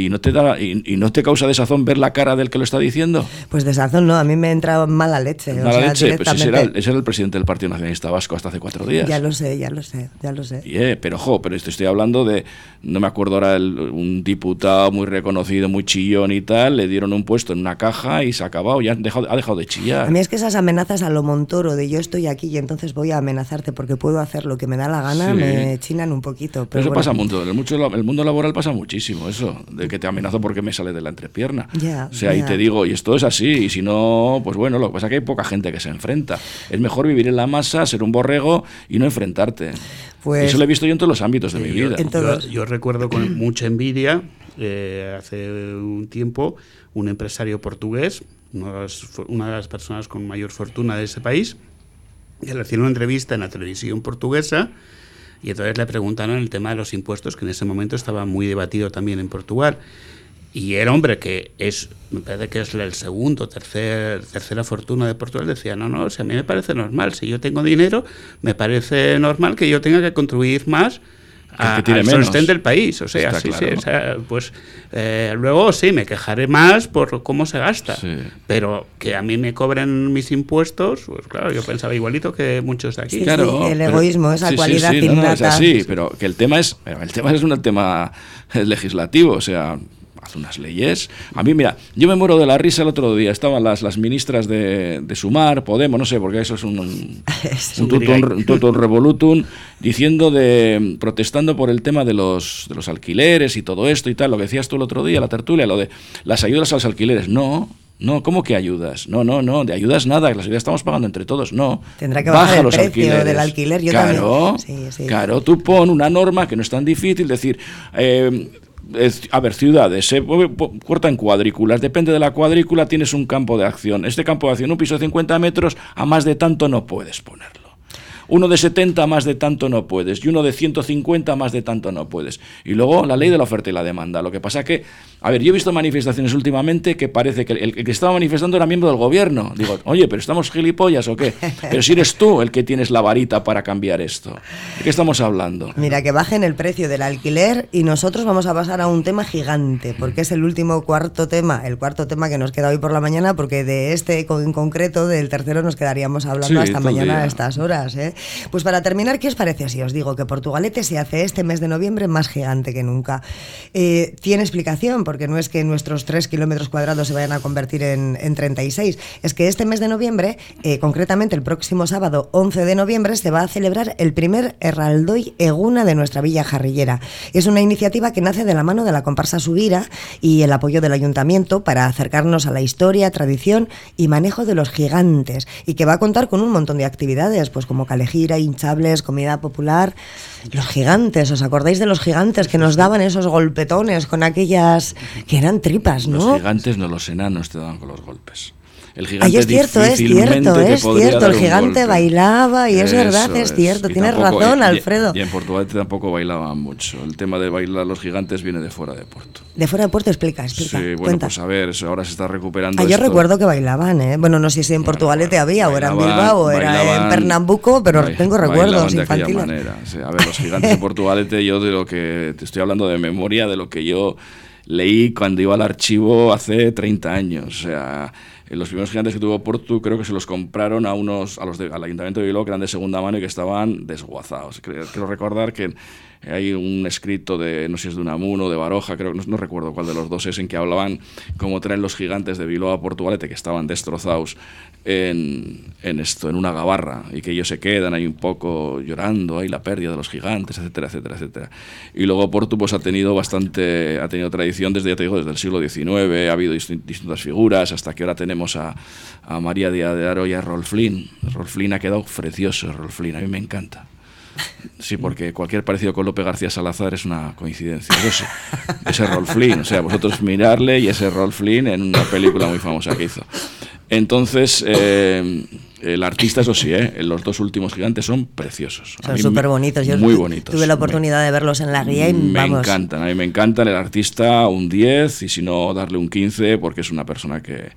y no te da y, no te causa desazón ver la cara del que lo está diciendo pues desazón no a mí me entra mala leche mala leche pues ese era, ese era, el presidente del Partido Nacionalista Vasco hasta hace cuatro días. Ya lo sé ya lo sé ya lo sé. Yeah, pero jo pero estoy hablando de no me acuerdo ahora el, un diputado muy reconocido muy chillón y tal le dieron un puesto en una caja y se ha acabado ya ha dejado, ha dejado de chillar. A mí es que esas amenazas a lo Montoro de yo estoy aquí y entonces voy a amenazarte porque puedo hacer lo que me da la gana me chinan un poquito pero, eso bueno. pasa mucho el, mucho el mundo laboral pasa muchísimo eso de que te amenazo porque me sale de la entrepierna. o sea, y te digo, y esto es así, y si no, pues bueno, lo que pasa es que hay poca gente que se enfrenta. Es mejor vivir en la masa, ser un borrego y no enfrentarte. Pues, eso lo he visto yo en todos los ámbitos de mi vida. Yo, recuerdo con mucha envidia, eh, hace un tiempo, un empresario portugués, una de las personas con mayor fortuna de ese país, que le hicieron una entrevista en la televisión portuguesa y entonces le preguntaron el tema de los impuestos, que en ese momento estaba muy debatido también en Portugal. Y el hombre que es, me parece que es el segundo, tercer, tercera fortuna de Portugal, decía, no, no, sea, a mí me parece normal, si yo tengo dinero, me parece normal que yo tenga que contribuir más a, al sostén del país. O sea, sí, sí, o sea, pues eh, luego sí, me quejaré más por cómo se gasta, pero que a mí me cobren mis impuestos, pues claro, yo pensaba igualito que muchos de aquí. claro, el egoísmo, esa cualidad sí, no, es así, pero que el tema es, el tema es un tema legislativo, o sea, hace unas leyes. A mí, mira, yo me muero de la risa el otro día. Estaban las, las ministras de, de Sumar, Podemos, no sé, porque eso es un, un, un, revolutum, diciendo de, protestando por el tema de los, de los alquileres y todo esto y tal. Lo que decías tú el otro día, la tertulia, lo de las ayudas a los alquileres. No, no, ¿cómo que ayudas? No, no, no, de ayudas nada, las ayudas estamos pagando entre todos, no. Tendrá que bajar el precio del alquiler, yo claro, Claro, tú pon una norma que no es tan difícil, decir, eh, a ver, ciudades, se corta en cuadrículas, depende de la cuadrícula tienes un campo de acción. Este campo de acción, un piso de 50 metros, a más de tanto no puedes ponerlo. Uno de 70 más de tanto no puedes y uno de 150 más de tanto no puedes. Y luego la ley de la oferta y la demanda. Lo que pasa que, a ver, yo he visto manifestaciones últimamente que parece que el, que estaba manifestando era miembro del gobierno. Digo, oye, pero estamos gilipollas o qué? Pero si eres tú el que tienes la varita para cambiar esto. ¿De qué estamos hablando? Mira, que bajen el precio del alquiler y nosotros vamos a pasar a un tema gigante, porque es el último cuarto tema, el cuarto tema que nos queda hoy por la mañana, porque de este en concreto, del tercero, nos quedaríamos hablando hasta mañana a estas horas. ¿eh? Pues para terminar, ¿qué os parece si os digo que Portugalete se hace este mes de noviembre más gigante que nunca? Eh, tiene explicación, porque no es que nuestros 3 kilómetros cuadrados se vayan a convertir en, 36, es que este mes de noviembre, eh, concretamente el próximo sábado 11 de noviembre, se va a celebrar el primer Herraldoy Eguna de nuestra villa jarrillera. Es una iniciativa que nace de la mano de la comparsa Subira y el apoyo del ayuntamiento para acercarnos a la historia, tradición y manejo de los gigantes y que va a contar con un montón de actividades, pues como calejira, hinchables, comida popular. Los gigantes, ¿os acordáis de los gigantes que nos daban esos golpetones con aquellas que eran tripas, no? Los gigantes, no los enanos te daban con los golpes. El gigante es cierto, es cierto, es cierto. El gigante bailaba y es verdad, es, cierto. Tienes razón, Alfredo. Y, en Portugal tampoco bailaban mucho. El tema de bailar los gigantes viene de fuera de Puerto. De fuera de Puerto, explica, explica. Sí, bueno, pues a ver, ahora se está recuperando. Ah, yo recuerdo que bailaban, ¿eh? Bueno, no sé si en Portugalete había, o era en Bilbao, o era en Pernambuco, pero tengo recuerdos de infantiles. manera. a ver, los gigantes de Portugalete, yo de lo que te estoy hablando de memoria, de lo que yo leí cuando iba al archivo hace 30 años. O sea los primeros gigantes que tuvo Portu creo que se los compraron a unos a los al Ayuntamiento de Bilbao que eran de segunda mano y que estaban desguazados. Quiero recordar que hay un escrito de, no sé si es de Unamuno o de Baroja, creo que no, recuerdo cuál de los dos es, en que hablaban cómo traen los gigantes de Bilbao a Portugalete, que estaban destrozados en, esto, en una gabarra, y que ellos se quedan ahí un poco llorando, ahí la pérdida de los gigantes, etcétera, etcétera, etcétera. Y luego Porto pues, ha tenido bastante, ha tenido tradición desde, ya te digo, desde el siglo XIX, ha habido distintas figuras, hasta que ahora tenemos a, a María de Aro y a Rolf Flynn. Rolf Flynn ha quedado precioso, Rolf Flynn, a mí me encanta. Sí, porque cualquier parecido con López García Salazar es una coincidencia. Ese, ese Rolf Flynn, o sea, vosotros mirarle y ese Rolf Flynn en una película muy famosa que hizo. Entonces, eh, el artista, eso sí, ¿eh? los dos últimos gigantes son preciosos. Son súper bonitos. Yo muy bonitos. Tuve la oportunidad de verlos en la guía y me encantan. A mí me encantan. El artista, un 10 y si no, darle un 15 porque es una persona que,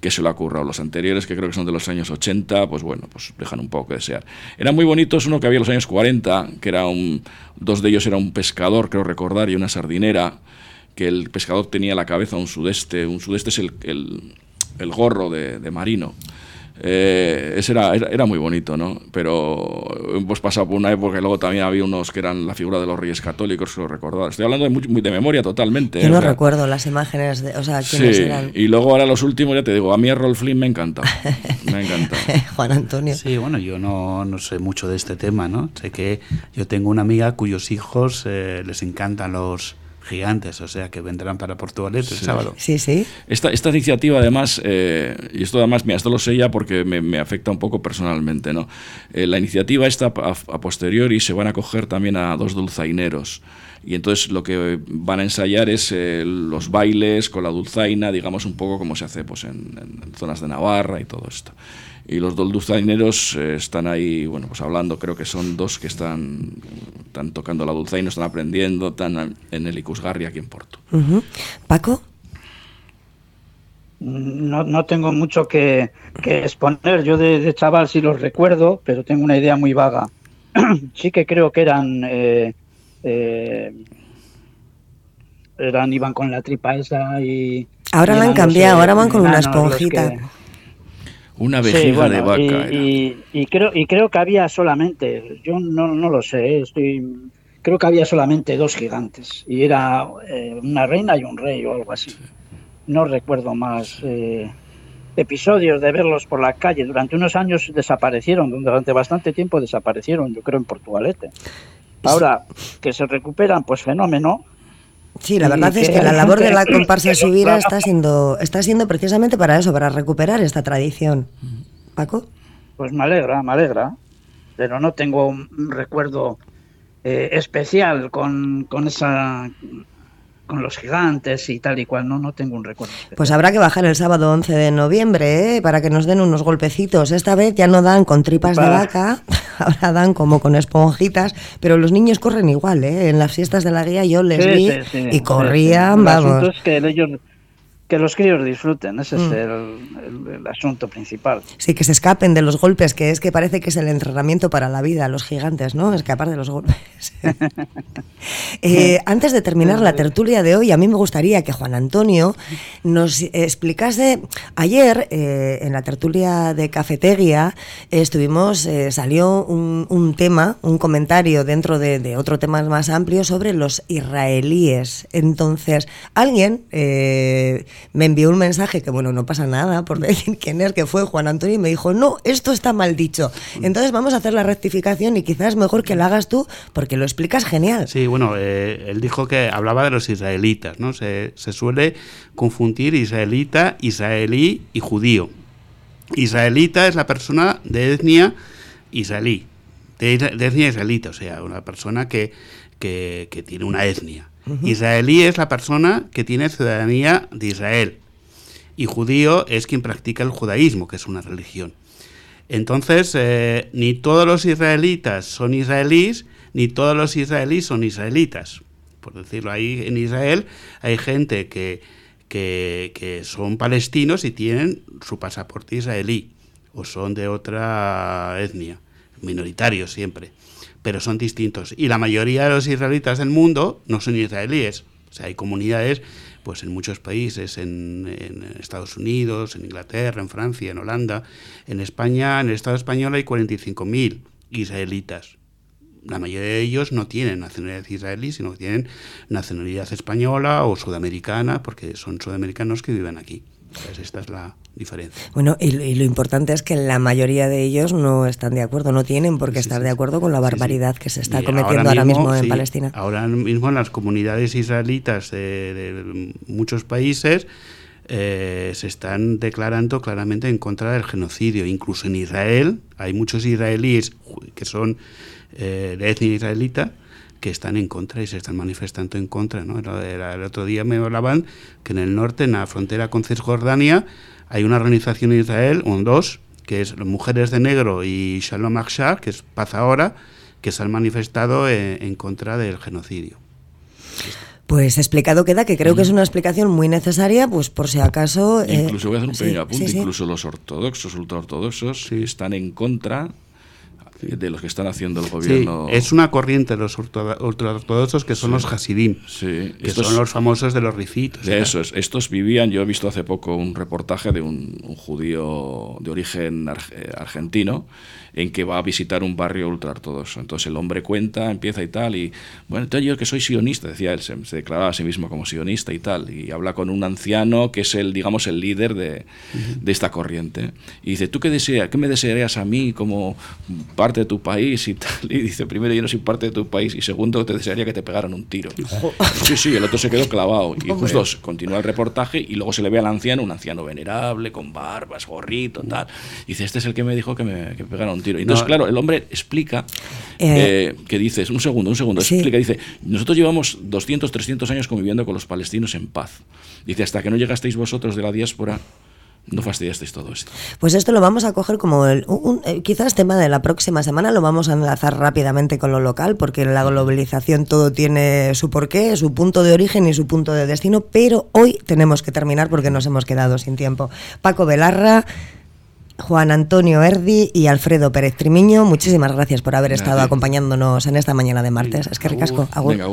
que se lo ha currado. Los anteriores, que creo que son de los años 80, pues bueno, pues dejan un poco que desear. Eran muy bonitos, uno que había en los años 40, que era un, dos de ellos era un pescador, creo recordar, y una sardinera, que el pescador tenía la cabeza un sudeste, un sudeste es el, el, gorro de marino. Eh, ese era, era, muy bonito, ¿no? Pero hemos pasado por una época y luego también había unos que eran la figura de los reyes católicos, que lo recordaba. Estoy hablando de, muy, de memoria totalmente. Yo ¿eh? no recuerdo las imágenes, de, o sea, quiénes sí, Y luego ahora los últimos, ya te digo, a mí Rolf Flynn me encanta. Me encanta. Juan Antonio. Sí, bueno, yo no, no, sé mucho de este tema, ¿no? Sé que yo tengo una amiga cuyos hijos eh, les encantan los gigantes, o sea, que vendrán para Portugal el sábado. Sí, sí. Esta, esta iniciativa, además, eh, y esto además, mira, esto lo sé ya porque me, me afecta un poco personalmente, ¿no? Eh, la iniciativa esta a, a, posteriori se van a coger también a dos dulzaineros. Y entonces lo que van a ensayar es eh, los bailes con la dulzaina, digamos un poco como se hace pues, en, en zonas de Navarra y todo esto y los dos dulzaineros eh, están ahí, bueno, pues hablando, creo que son dos que están, están tocando la dulzaina, están aprendiendo, están en el Icusgarri aquí en Porto. Uh -huh. Paco. No, no tengo mucho que, que exponer, yo de, de, chaval sí los recuerdo, pero tengo una idea muy vaga. sí que creo que eran... Eh, eh, eran iban con la tripa esa y... Ahora la han cambiado, ahora van con una esponjita. Que, una vejiga sí, bueno, de vaca. Y, y, y, creo, y creo que había solamente, yo no, no lo sé, estoy, creo que había solamente dos gigantes. Y era eh, una reina y un rey o algo así. Sí. No recuerdo más eh, episodios de verlos por la calle. Durante unos años desaparecieron, durante bastante tiempo desaparecieron, yo creo, en Portugalete. Ahora que se recuperan, pues fenómeno, Sí, la verdad es que la labor de la comparsa subira está siendo, está siendo precisamente para eso, para recuperar esta tradición. Paco. Pues me alegra, me alegra, pero no tengo un recuerdo eh, especial con, con esa con los gigantes y tal y cual, no, no tengo un recuerdo. Especial. Pues habrá que bajar el sábado 11 de noviembre ¿eh? para que nos den unos golpecitos. Esta vez ya no dan con tripas de vaca, ahora dan como con esponjitas, pero los niños corren igual, ¿eh? En las fiestas de la guía yo les sí, vi sí, sí, y corrían, el vamos. Es que ellos que los críos disfruten, ese mm. es el, el, el, asunto principal. Sí, que se escapen de los golpes, que es que parece que es el entrenamiento para la vida, los gigantes, ¿no? Escapar de los golpes. eh, antes de terminar la tertulia de hoy, a mí me gustaría que Juan Antonio nos explicase, ayer eh, en la tertulia de Cafetería estuvimos, eh, salió un, un, tema, un comentario dentro de, de, otro tema más amplio sobre los israelíes. Entonces, alguien me envió un mensaje que, bueno, no pasa nada por decir quién es, que fue Juan Antonio, y me dijo, no, esto está mal dicho. Entonces vamos a hacer la rectificación y quizás mejor que lo hagas tú, porque lo explicas genial. Sí, bueno, eh, él dijo que hablaba de los israelitas, ¿no? Se, se suele confundir israelita, israelí y judío. Israelita es la persona de etnia israelí, de, de etnia israelita, o sea, una persona que, que, que tiene una etnia. Israelí es la persona que tiene ciudadanía de Israel. Y judío es quien practica el judaísmo, que es una religión. Entonces, eh, ni todos los israelitas son israelíes, ni todos los israelíes son israelitas. Por decirlo ahí, en Israel hay gente que, que, que son palestinos y tienen su pasaporte israelí, o son de otra etnia, minoritarios siempre pero son distintos. Y la mayoría de los israelitas del mundo no son israelíes. O sea, hay comunidades pues en muchos países, en, Estados Unidos, en Inglaterra, en Francia, en Holanda, en España, en el Estado español hay 45.000 israelitas. la mayoría de ellos no tienen nacionalidad israelí, sino que tienen nacionalidad española o sudamericana, porque son sudamericanos que viven aquí. Pues esta es la diferencia. Bueno, y, lo importante es que la mayoría de ellos no están de acuerdo, no tienen por qué estar de acuerdo con la barbaridad que se está cometiendo ahora mismo, en Palestina. Ahora mismo en las comunidades israelitas de, muchos países eh, se están declarando claramente en contra del genocidio. Incluso en Israel hay muchos israelíes que son eh, de etnia israelita que están en contra y se están manifestando en contra. ¿no? El, otro día me hablaban que en el norte, en la frontera con Cisjordania, hay una organización en Israel, un dos, que es Mujeres de Negro y Shalom Achshar, que es Paz Ahora, que se han manifestado en, en contra del genocidio. Pues explicado queda, que creo que es una explicación muy necesaria, pues por si acaso... Eh, incluso voy a hacer un pequeño apunte, incluso los ortodoxos, ultraortodoxos están en contra de los que están haciendo el gobierno. es una corriente de los ultraortodoxos que son los Hasidim, que son los famosos de los ricitos. eso es. Estos vivían, yo he visto hace poco un reportaje de un, judío de origen eh, argentino en que va a visitar un barrio ultraortodoxo. Entonces el hombre cuenta, empieza y tal, y bueno, entonces yo que soy sionista, decía él, se, declaraba a sí mismo como sionista y tal, y habla con un anciano que es el, digamos, el líder de, de esta corriente. Y dice, ¿tú qué, desea, qué me desearías a mí como parte de tu país y tal? Y dice, primero, yo no soy parte de tu país, y segundo, te desearía que te pegaran un tiro. Sí, sí, el otro se quedó clavado. Y justo continúa el reportaje y luego se le ve al anciano, un anciano venerable, con barbas, gorrito, tal. Y dice, este es el que me dijo que me que pegaran Entonces, claro, el hombre explica eh, eh, que dices, un segundo, un segundo, explica, dice, nosotros llevamos 200, 300 años conviviendo con los palestinos en paz. Dice, hasta que no llegasteis vosotros de la diáspora, no fastidiasteis todo esto. Pues esto lo vamos a coger como el, un, eh, quizás tema de la próxima semana, lo vamos a enlazar rápidamente con lo local, porque en la globalización todo tiene su porqué, su punto de origen y su punto de destino, pero hoy tenemos que terminar porque nos hemos quedado sin tiempo. Paco Belarra, Juan Antonio Erdi y Alfredo Pérez Trimiño, muchísimas gracias por haber estado acompañándonos en esta mañana de martes. Es que ricasco. Venga,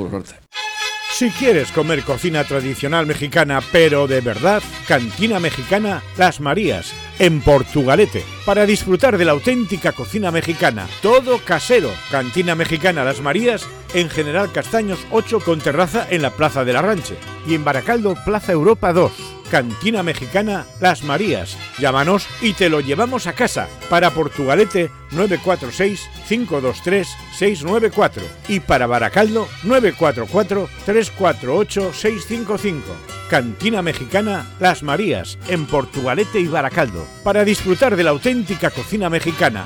si quieres comer cocina tradicional mexicana, pero de verdad, Cantina Mexicana Las Marías, en Portugalete, para disfrutar de la auténtica cocina mexicana, todo casero. Cantina Mexicana Las Marías, en General Castaños 8 con terraza en la Plaza de la Ranche y en Baracaldo Plaza Europa 2. Cantina Mexicana Las Marías. Llámanos y te lo llevamos a casa. Para Portugalete 946-523-694 y para Baracaldo 944-348-655. Cantina Mexicana Las Marías en Portugalete y Baracaldo. Para disfrutar de la auténtica cocina mexicana.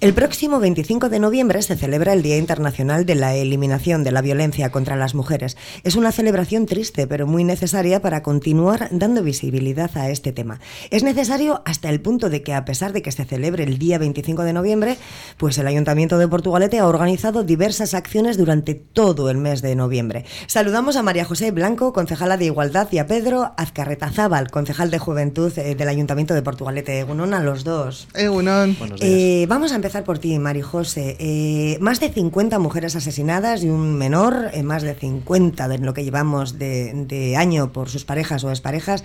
El próximo 25 de noviembre se celebra el Día Internacional de la Eliminación de la Violencia contra las Mujeres. Es una celebración triste, pero muy necesaria para continuar dando visibilidad a este tema. Es necesario hasta el punto de que, a pesar de que se celebre el día 25 de noviembre, pues el Ayuntamiento de Portugalete ha organizado diversas acciones durante todo el mes de noviembre. Saludamos a María José Blanco, concejala de Igualdad, y a Pedro Azcarretazábal, concejal de Juventud eh, del Ayuntamiento de Portugalete. Egunon a los dos. Egunon. Eh, vamos a empezar empezar por ti, Mari José. Eh, más de 50 mujeres asesinadas y un menor, eh, más de 50 de lo que llevamos de, año por sus parejas o exparejas.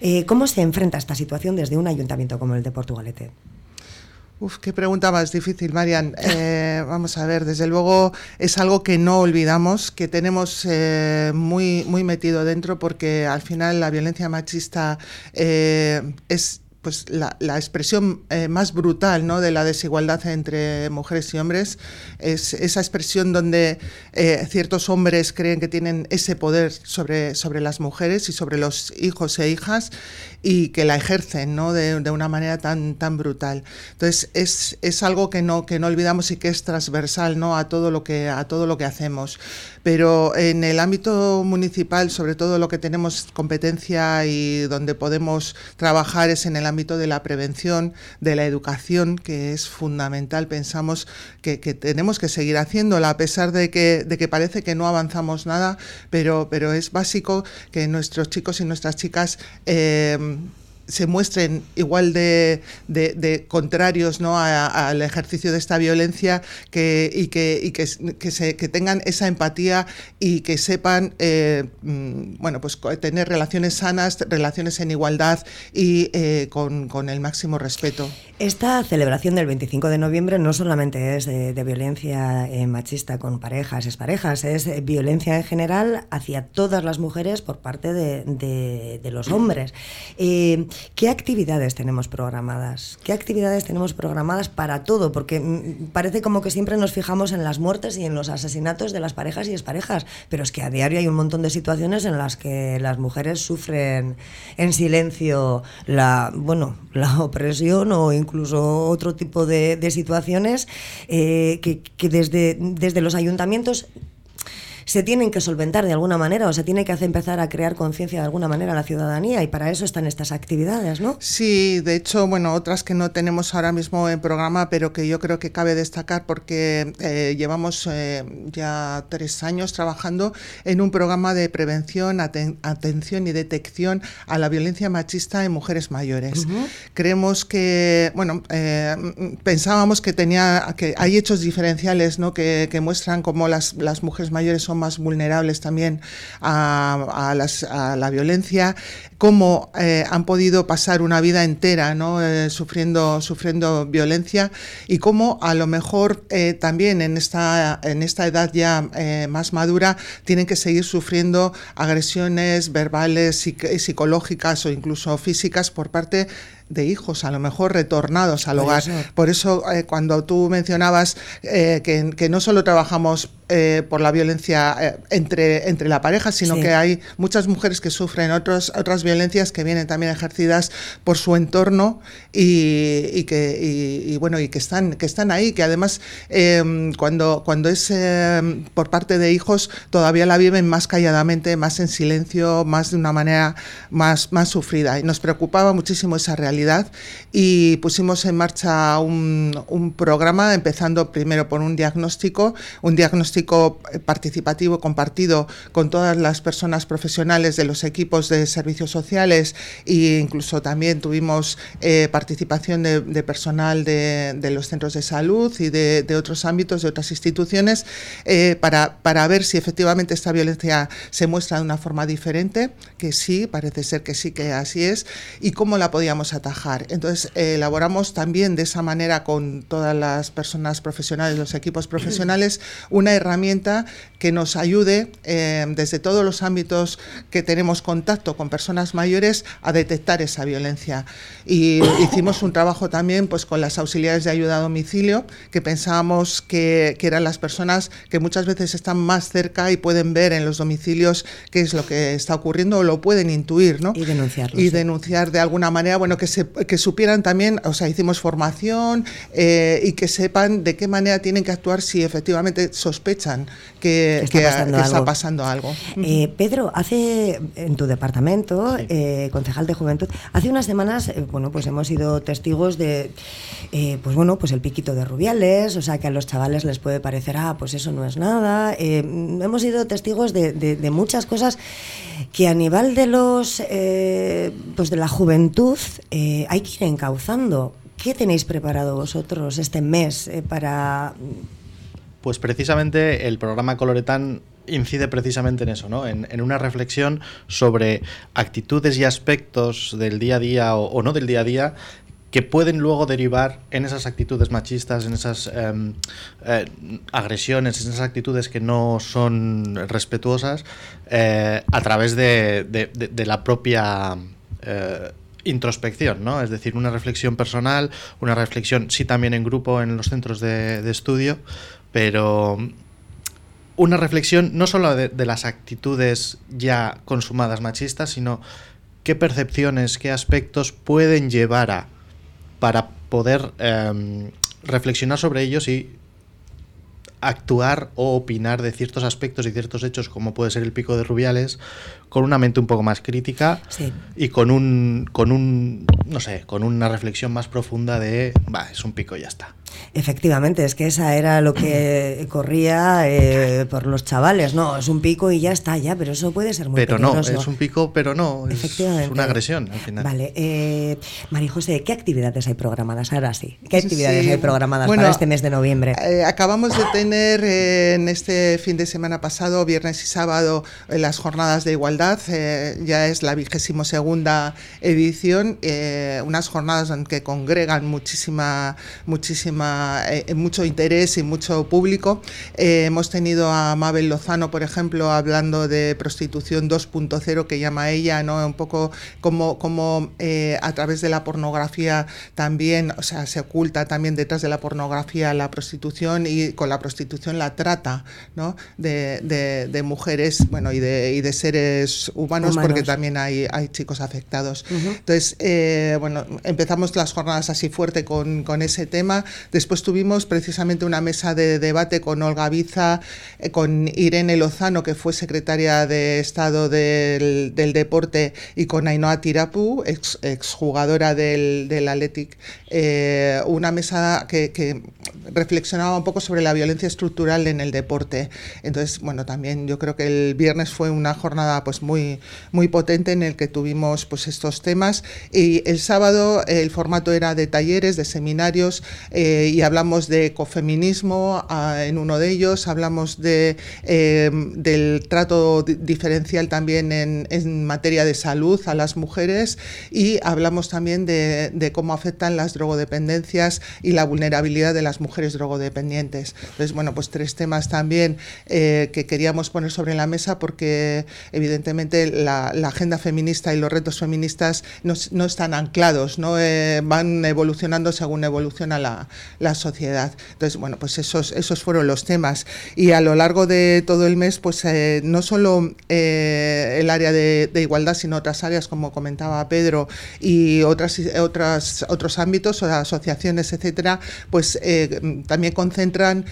Eh, ¿Cómo se enfrenta esta situación desde un ayuntamiento como el de Portugalete? Uf, qué pregunta más difícil, Marian. vamos a ver, desde luego es algo que no olvidamos, que tenemos muy, muy metido dentro, porque al final la violencia machista es pues la, expresión eh, más brutal ¿no? de la desigualdad entre mujeres y hombres es esa expresión donde eh, ciertos hombres creen que tienen ese poder sobre, sobre las mujeres y sobre los hijos e hijas y que la ejercen ¿no? de, una manera tan, tan brutal. Entonces es, es, algo que no, que no olvidamos y que es transversal ¿no? a, todo lo que, a todo lo que hacemos. Pero en el ámbito municipal, sobre todo lo que tenemos competencia y donde podemos trabajar es en el ámbito de la prevención, de la educación, que es fundamental. Pensamos que, tenemos que seguir haciéndola, a pesar de que, de que parece que no avanzamos nada, pero, pero es básico que nuestros chicos y nuestras chicas eh, se muestren igual de, de, contrarios ¿no? al ejercicio de esta violencia que, y, que, y que, que, se, que tengan esa empatía y que sepan eh, mm, bueno, pues, tener relaciones sanas, relaciones en igualdad y eh, con, con, el máximo respeto. Esta celebración del 25 de noviembre no solamente es de, violencia eh, machista con parejas, es parejas, es violencia en general hacia todas las mujeres por parte de, de los hombres. ¿Qué actividades tenemos programadas? ¿Qué actividades tenemos programadas para todo? Porque mm, parece como que siempre nos fijamos en las muertes y en los asesinatos de las parejas y exparejas, pero es que a diario hay un montón de situaciones en las que las mujeres sufren en silencio la, bueno, la opresión o incluso otro tipo de, situaciones eh, que, que desde, desde los ayuntamientos se tienen que solventar de alguna manera o se tiene que hacer empezar a crear conciencia de alguna manera a la ciudadanía y para eso están estas actividades, ¿no? Sí, de hecho, bueno, otras que no tenemos ahora mismo en programa, pero que yo creo que cabe destacar porque eh, llevamos eh, ya tres años trabajando en un programa de prevención, atención y detección a la violencia machista en mujeres mayores. Creemos que, bueno, eh, pensábamos que tenía, que hay hechos diferenciales, ¿no? Que, que muestran cómo las, las mujeres mayores son más vulnerables también a, la violencia, cómo eh, han podido pasar una vida entera. Eh, sufriendo, sufriendo violencia y cómo a lo mejor eh, también en esta, en esta edad ya más madura tienen que seguir sufriendo agresiones verbales, psicológicas o incluso físicas por parte de hijos, a lo mejor retornados al hogar. Por eso, eh, cuando tú mencionabas eh, que, no solo trabajamos eh, por la violencia entre, entre la pareja, sino que hay muchas mujeres que sufren otros, otras violencias que vienen también ejercidas por su entorno y, que, bueno, y que, están, que están ahí, que además em, cuando, cuando es por parte de hijos todavía la viven más calladamente, más en silencio, más de una manera más, más sufrida. Y nos preocupaba muchísimo esa realidad y pusimos en marcha un, programa empezando primero por un diagnóstico, un diagnóstico participativo compartido con todas las personas profesionales de los equipos de servicios sociales e incluso también tuvimos eh, participación de, personal de, los centros de salud y de, otros ámbitos, de otras instituciones, eh, para, para ver si efectivamente esta violencia se muestra de una forma diferente, que sí, parece ser que sí, que así es, y cómo la podíamos entonces, eh, elaboramos también de esa manera con todas las personas profesionales, los equipos profesionales, una herramienta que nos ayude eh, desde todos los ámbitos que tenemos contacto con personas mayores a detectar esa violencia. Y hicimos un trabajo también pues, con las auxiliares de ayuda a domicilio, que pensábamos que, que eran las personas que muchas veces están más cerca y pueden ver en los domicilios qué es lo que está ocurriendo o lo pueden intuir. ¿no? Y denunciarlo. Y denunciar de alguna manera, bueno, que que supieran también, o sea, hicimos formación eh, y que sepan de qué manera tienen que actuar si efectivamente sospechan que, está, pasando algo. Eh, Pedro, hace en tu departamento, eh, concejal de Juventud, hace unas semanas, bueno, pues hemos sido testigos de, pues bueno, pues el piquito de Rubiales, o sea, que a los chavales les puede parecer, ah, pues eso no es nada. hemos sido testigos de, de, muchas cosas que a nivel de los, pues de la juventud, eh, hay que ir encauzando. ¿Qué tenéis preparado vosotros este mes eh, para...? Pues precisamente el programa Coloretán incide precisamente en eso, ¿no? En, una reflexión sobre actitudes y aspectos del día a día o, no del día a día que pueden luego derivar en esas actitudes machistas, en esas em, eh, agresiones, en esas actitudes que no son respetuosas, a través de, la propia introspección, ¿no? Es decir, una reflexión personal, una reflexión, sí también en grupo en los centros de, estudio, pero una reflexión no solo de, las actitudes ya consumadas machistas, sino qué percepciones, qué aspectos pueden llevar a para poder em, reflexionar sobre ellos y actuar o opinar de ciertos aspectos y ciertos hechos, como puede ser el pico de Rubiales, con una mente un poco más crítica y con un, con un, no sé, con una reflexión más profunda de, va, es un pico y ya está. Efectivamente, es que esa era lo que corría eh, por los chavales. No, es un pico y ya está, ya, pero eso puede ser muy Pero no, es un pico, pero no, es una agresión al final. Vale, eh, María José, ¿qué actividades hay programadas? Ahora sí, ¿qué actividades hay programadas para este mes de noviembre? Eh, acabamos de tener eh, en este fin de semana pasado, viernes y sábado, las jornadas de igualdad. Ya es la vigésimo segunda edición, unas jornadas en que congregan muchísima, muchísima eh, mucho interés y mucho público. Eh, hemos tenido a Mabel Lozano, por ejemplo, hablando de prostitución 2.0, que llama ella, ¿no? Un poco como, como eh, a través de la pornografía también, o sea, se oculta también detrás de la pornografía la prostitución y con la prostitución la trata, ¿no? De, de, mujeres, bueno, y de, y de seres humanos, porque también hay, hay chicos afectados. Entonces, bueno, empezamos las jornadas así fuerte con, con ese tema. Después tuvimos precisamente una mesa de debate con Olga Biza, eh, con Irene Lozano, que fue secretaria de Estado del, Deporte, y con Ainhoa Tirapu, ex, exjugadora del, del Athletic. Eh, una mesa que, reflexionaba un poco sobre la violencia estructural en el deporte. Entonces, bueno, también yo creo que el viernes fue una jornada pues muy, muy potente en el que tuvimos pues estos temas. Y el sábado el formato era de talleres, de seminarios. Eh, y hablamos de ecofeminismo ah, en uno de ellos, hablamos de, em, del trato diferencial también en, en, materia de salud a las mujeres y hablamos también de, de, cómo afectan las drogodependencias y la vulnerabilidad de las mujeres drogodependientes. Entonces, bueno, pues tres temas también eh, que queríamos poner sobre la mesa porque evidentemente la, la agenda feminista y los retos feministas no, no están anclados, no eh, van evolucionando según evoluciona la, la sociedad. Entonces, bueno, pues esos, esos fueron los temas. Y a lo largo de todo el mes, pues eh, no solo eh, el área de, igualdad, sino otras áreas, como comentaba Pedro, y otras, otras, otros ámbitos, asociaciones, etcétera, pues eh, también concentran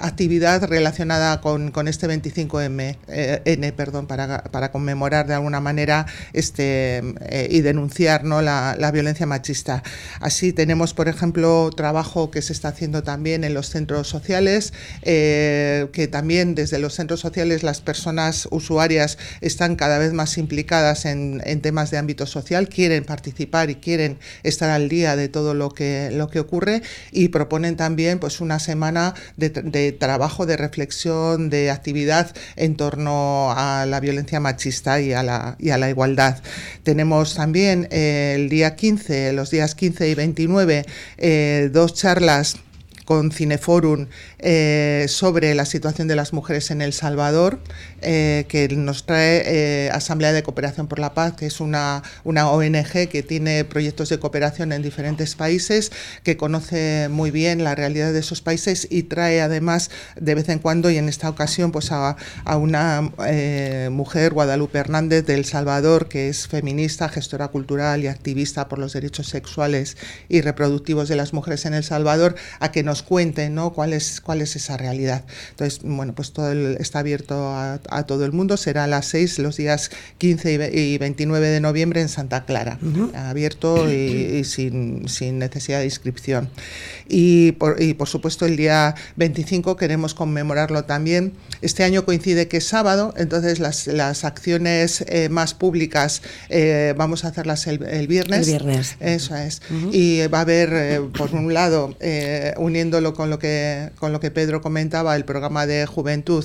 actividad relacionada con, con este 25M, N, perdón, para, para, conmemorar de alguna manera este, y denunciar ¿no? la, la violencia machista. Así tenemos, por ejemplo, trabajo que se está haciendo también en los centros sociales, eh, que también desde los centros sociales las personas usuarias están cada vez más implicadas en, temas de ámbito social, quieren participar y quieren estar al día de todo lo que, lo que ocurre y proponen también pues, una semana de, trabajo, de reflexión, de actividad en torno a la violencia machista y a la, y a la igualdad. Tenemos también eh, el día 15, los días 15 y 29, eh, dos charlas con Cineforum eh, sobre la situación de las mujeres en El Salvador, eh, que nos trae eh, Asamblea de Cooperación por la Paz, que es una, una ONG que tiene proyectos de cooperación en diferentes países, que conoce muy bien la realidad de esos países y trae además de vez en cuando y en esta ocasión pues a, a una mujer, Guadalupe Hernández de El Salvador, que es feminista, gestora cultural y activista por los derechos sexuales y reproductivos de las mujeres en El Salvador, a que nos cuente ¿no? cuál es cuál es esa realidad. Entonces, bueno, pues todo está abierto a, todo el mundo, será a las 6 los días 15 y 29 de noviembre en Santa Clara, abierto y, sin, sin, necesidad de inscripción. Y por, y por supuesto el día 25 queremos conmemorarlo también. Este año coincide que es sábado, entonces las, las acciones eh, más públicas eh, vamos a hacerlas el, viernes. El viernes. Eso es. Y va a haber, eh, por un lado, uniéndolo con lo que, con lo que Pedro comentaba, el programa de juventud,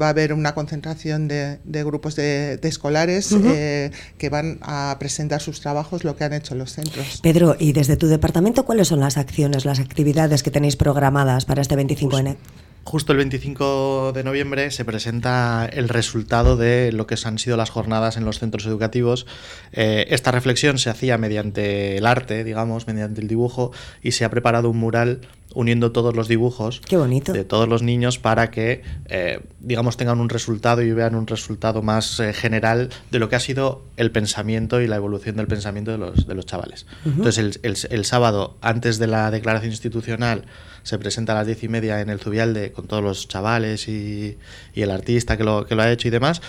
va a haber una concentración de, grupos de, escolares eh, que van a presentar sus trabajos, lo que han hecho los centros. Pedro, y desde tu departamento, ¿cuáles son las acciones, las actividades que tenéis programadas para este 25N? Justo el 25 de noviembre se presenta el resultado de lo que han sido las jornadas en los centros educativos. Eh, esta reflexión se hacía mediante el arte, digamos, mediante el dibujo, y se ha preparado un mural uniendo todos los dibujos Qué bonito. de todos los niños para que, eh, digamos, tengan un resultado y vean un resultado más eh, general de lo que ha sido el pensamiento y la evolución del pensamiento de los, de los chavales. Entonces, el, el- el sábado, antes de la declaración institucional, se presenta a las diez y media en el Zubialde con todos los chavales y, y el artista que lo, que lo ha hecho y demás.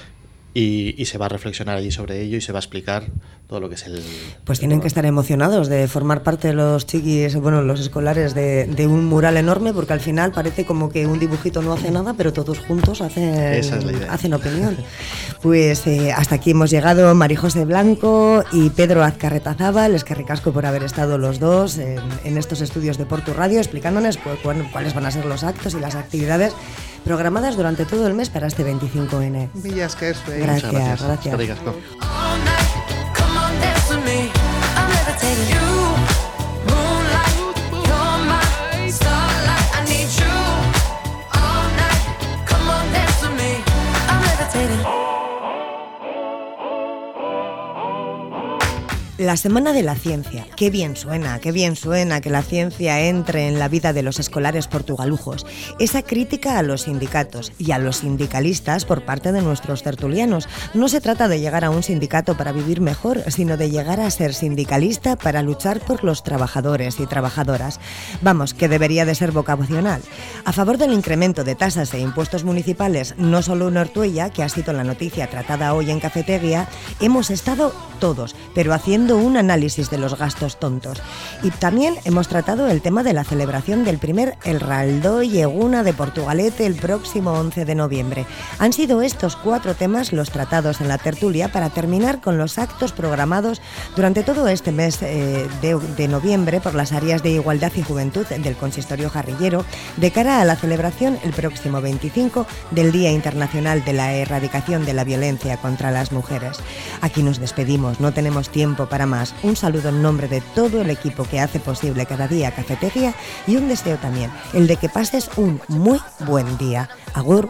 Y, y se va a reflexionar allí sobre ello y se va a explicar todo lo que es el. Pues el tienen que estar emocionados de formar parte de los chiquis, bueno, los escolares de, de un mural enorme, porque al final parece como que un dibujito no hace nada, pero todos juntos hacen, Esa es la idea. hacen opinión. Pues eh, hasta aquí hemos llegado María José Blanco y Pedro Azcarretazábal, es que ricasco por haber estado los dos en, en estos estudios de Portu Radio, explicándonos cu- cu- cuáles van a ser los actos y las actividades programadas durante todo el mes para este 25N. Villas que es Gracias, Muchas gracias. gracias. dancing. La Semana de la Ciencia. Qué bien suena, qué bien suena que la ciencia entre en la vida de los escolares portugalujos. Esa crítica a los sindicatos y a los sindicalistas por parte de nuestros tertulianos. No se trata de llegar a un sindicato para vivir mejor, sino de llegar a ser sindicalista para luchar por los trabajadores y trabajadoras. Vamos, que debería de ser vocacional. A favor del incremento de tasas e impuestos municipales, no solo en Ortuella, que ha sido la noticia tratada hoy en Cafetería, hemos estado todos, pero haciendo un análisis de los gastos tontos. Y también hemos tratado el tema de la celebración del primer El Raldo y Eguna de Portugalete el próximo 11 de noviembre. Han sido estos cuatro temas los tratados en la tertulia para terminar con los actos programados durante todo este mes eh, de, de noviembre por las áreas de igualdad y juventud del consistorio jarrillero de cara a la celebración el próximo 25 del Día Internacional de la Erradicación de la Violencia contra las Mujeres. Aquí nos despedimos, no tenemos tiempo para más. Un saludo en nombre de todo el equipo que hace posible cada día Cafetería y un deseo también, el de que pases un muy buen día. Agur.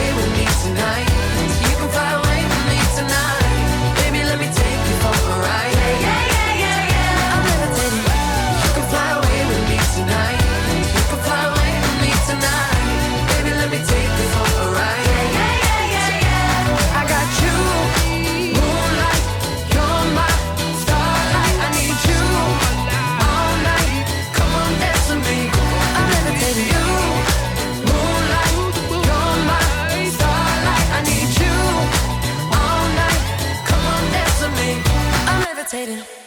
rotating.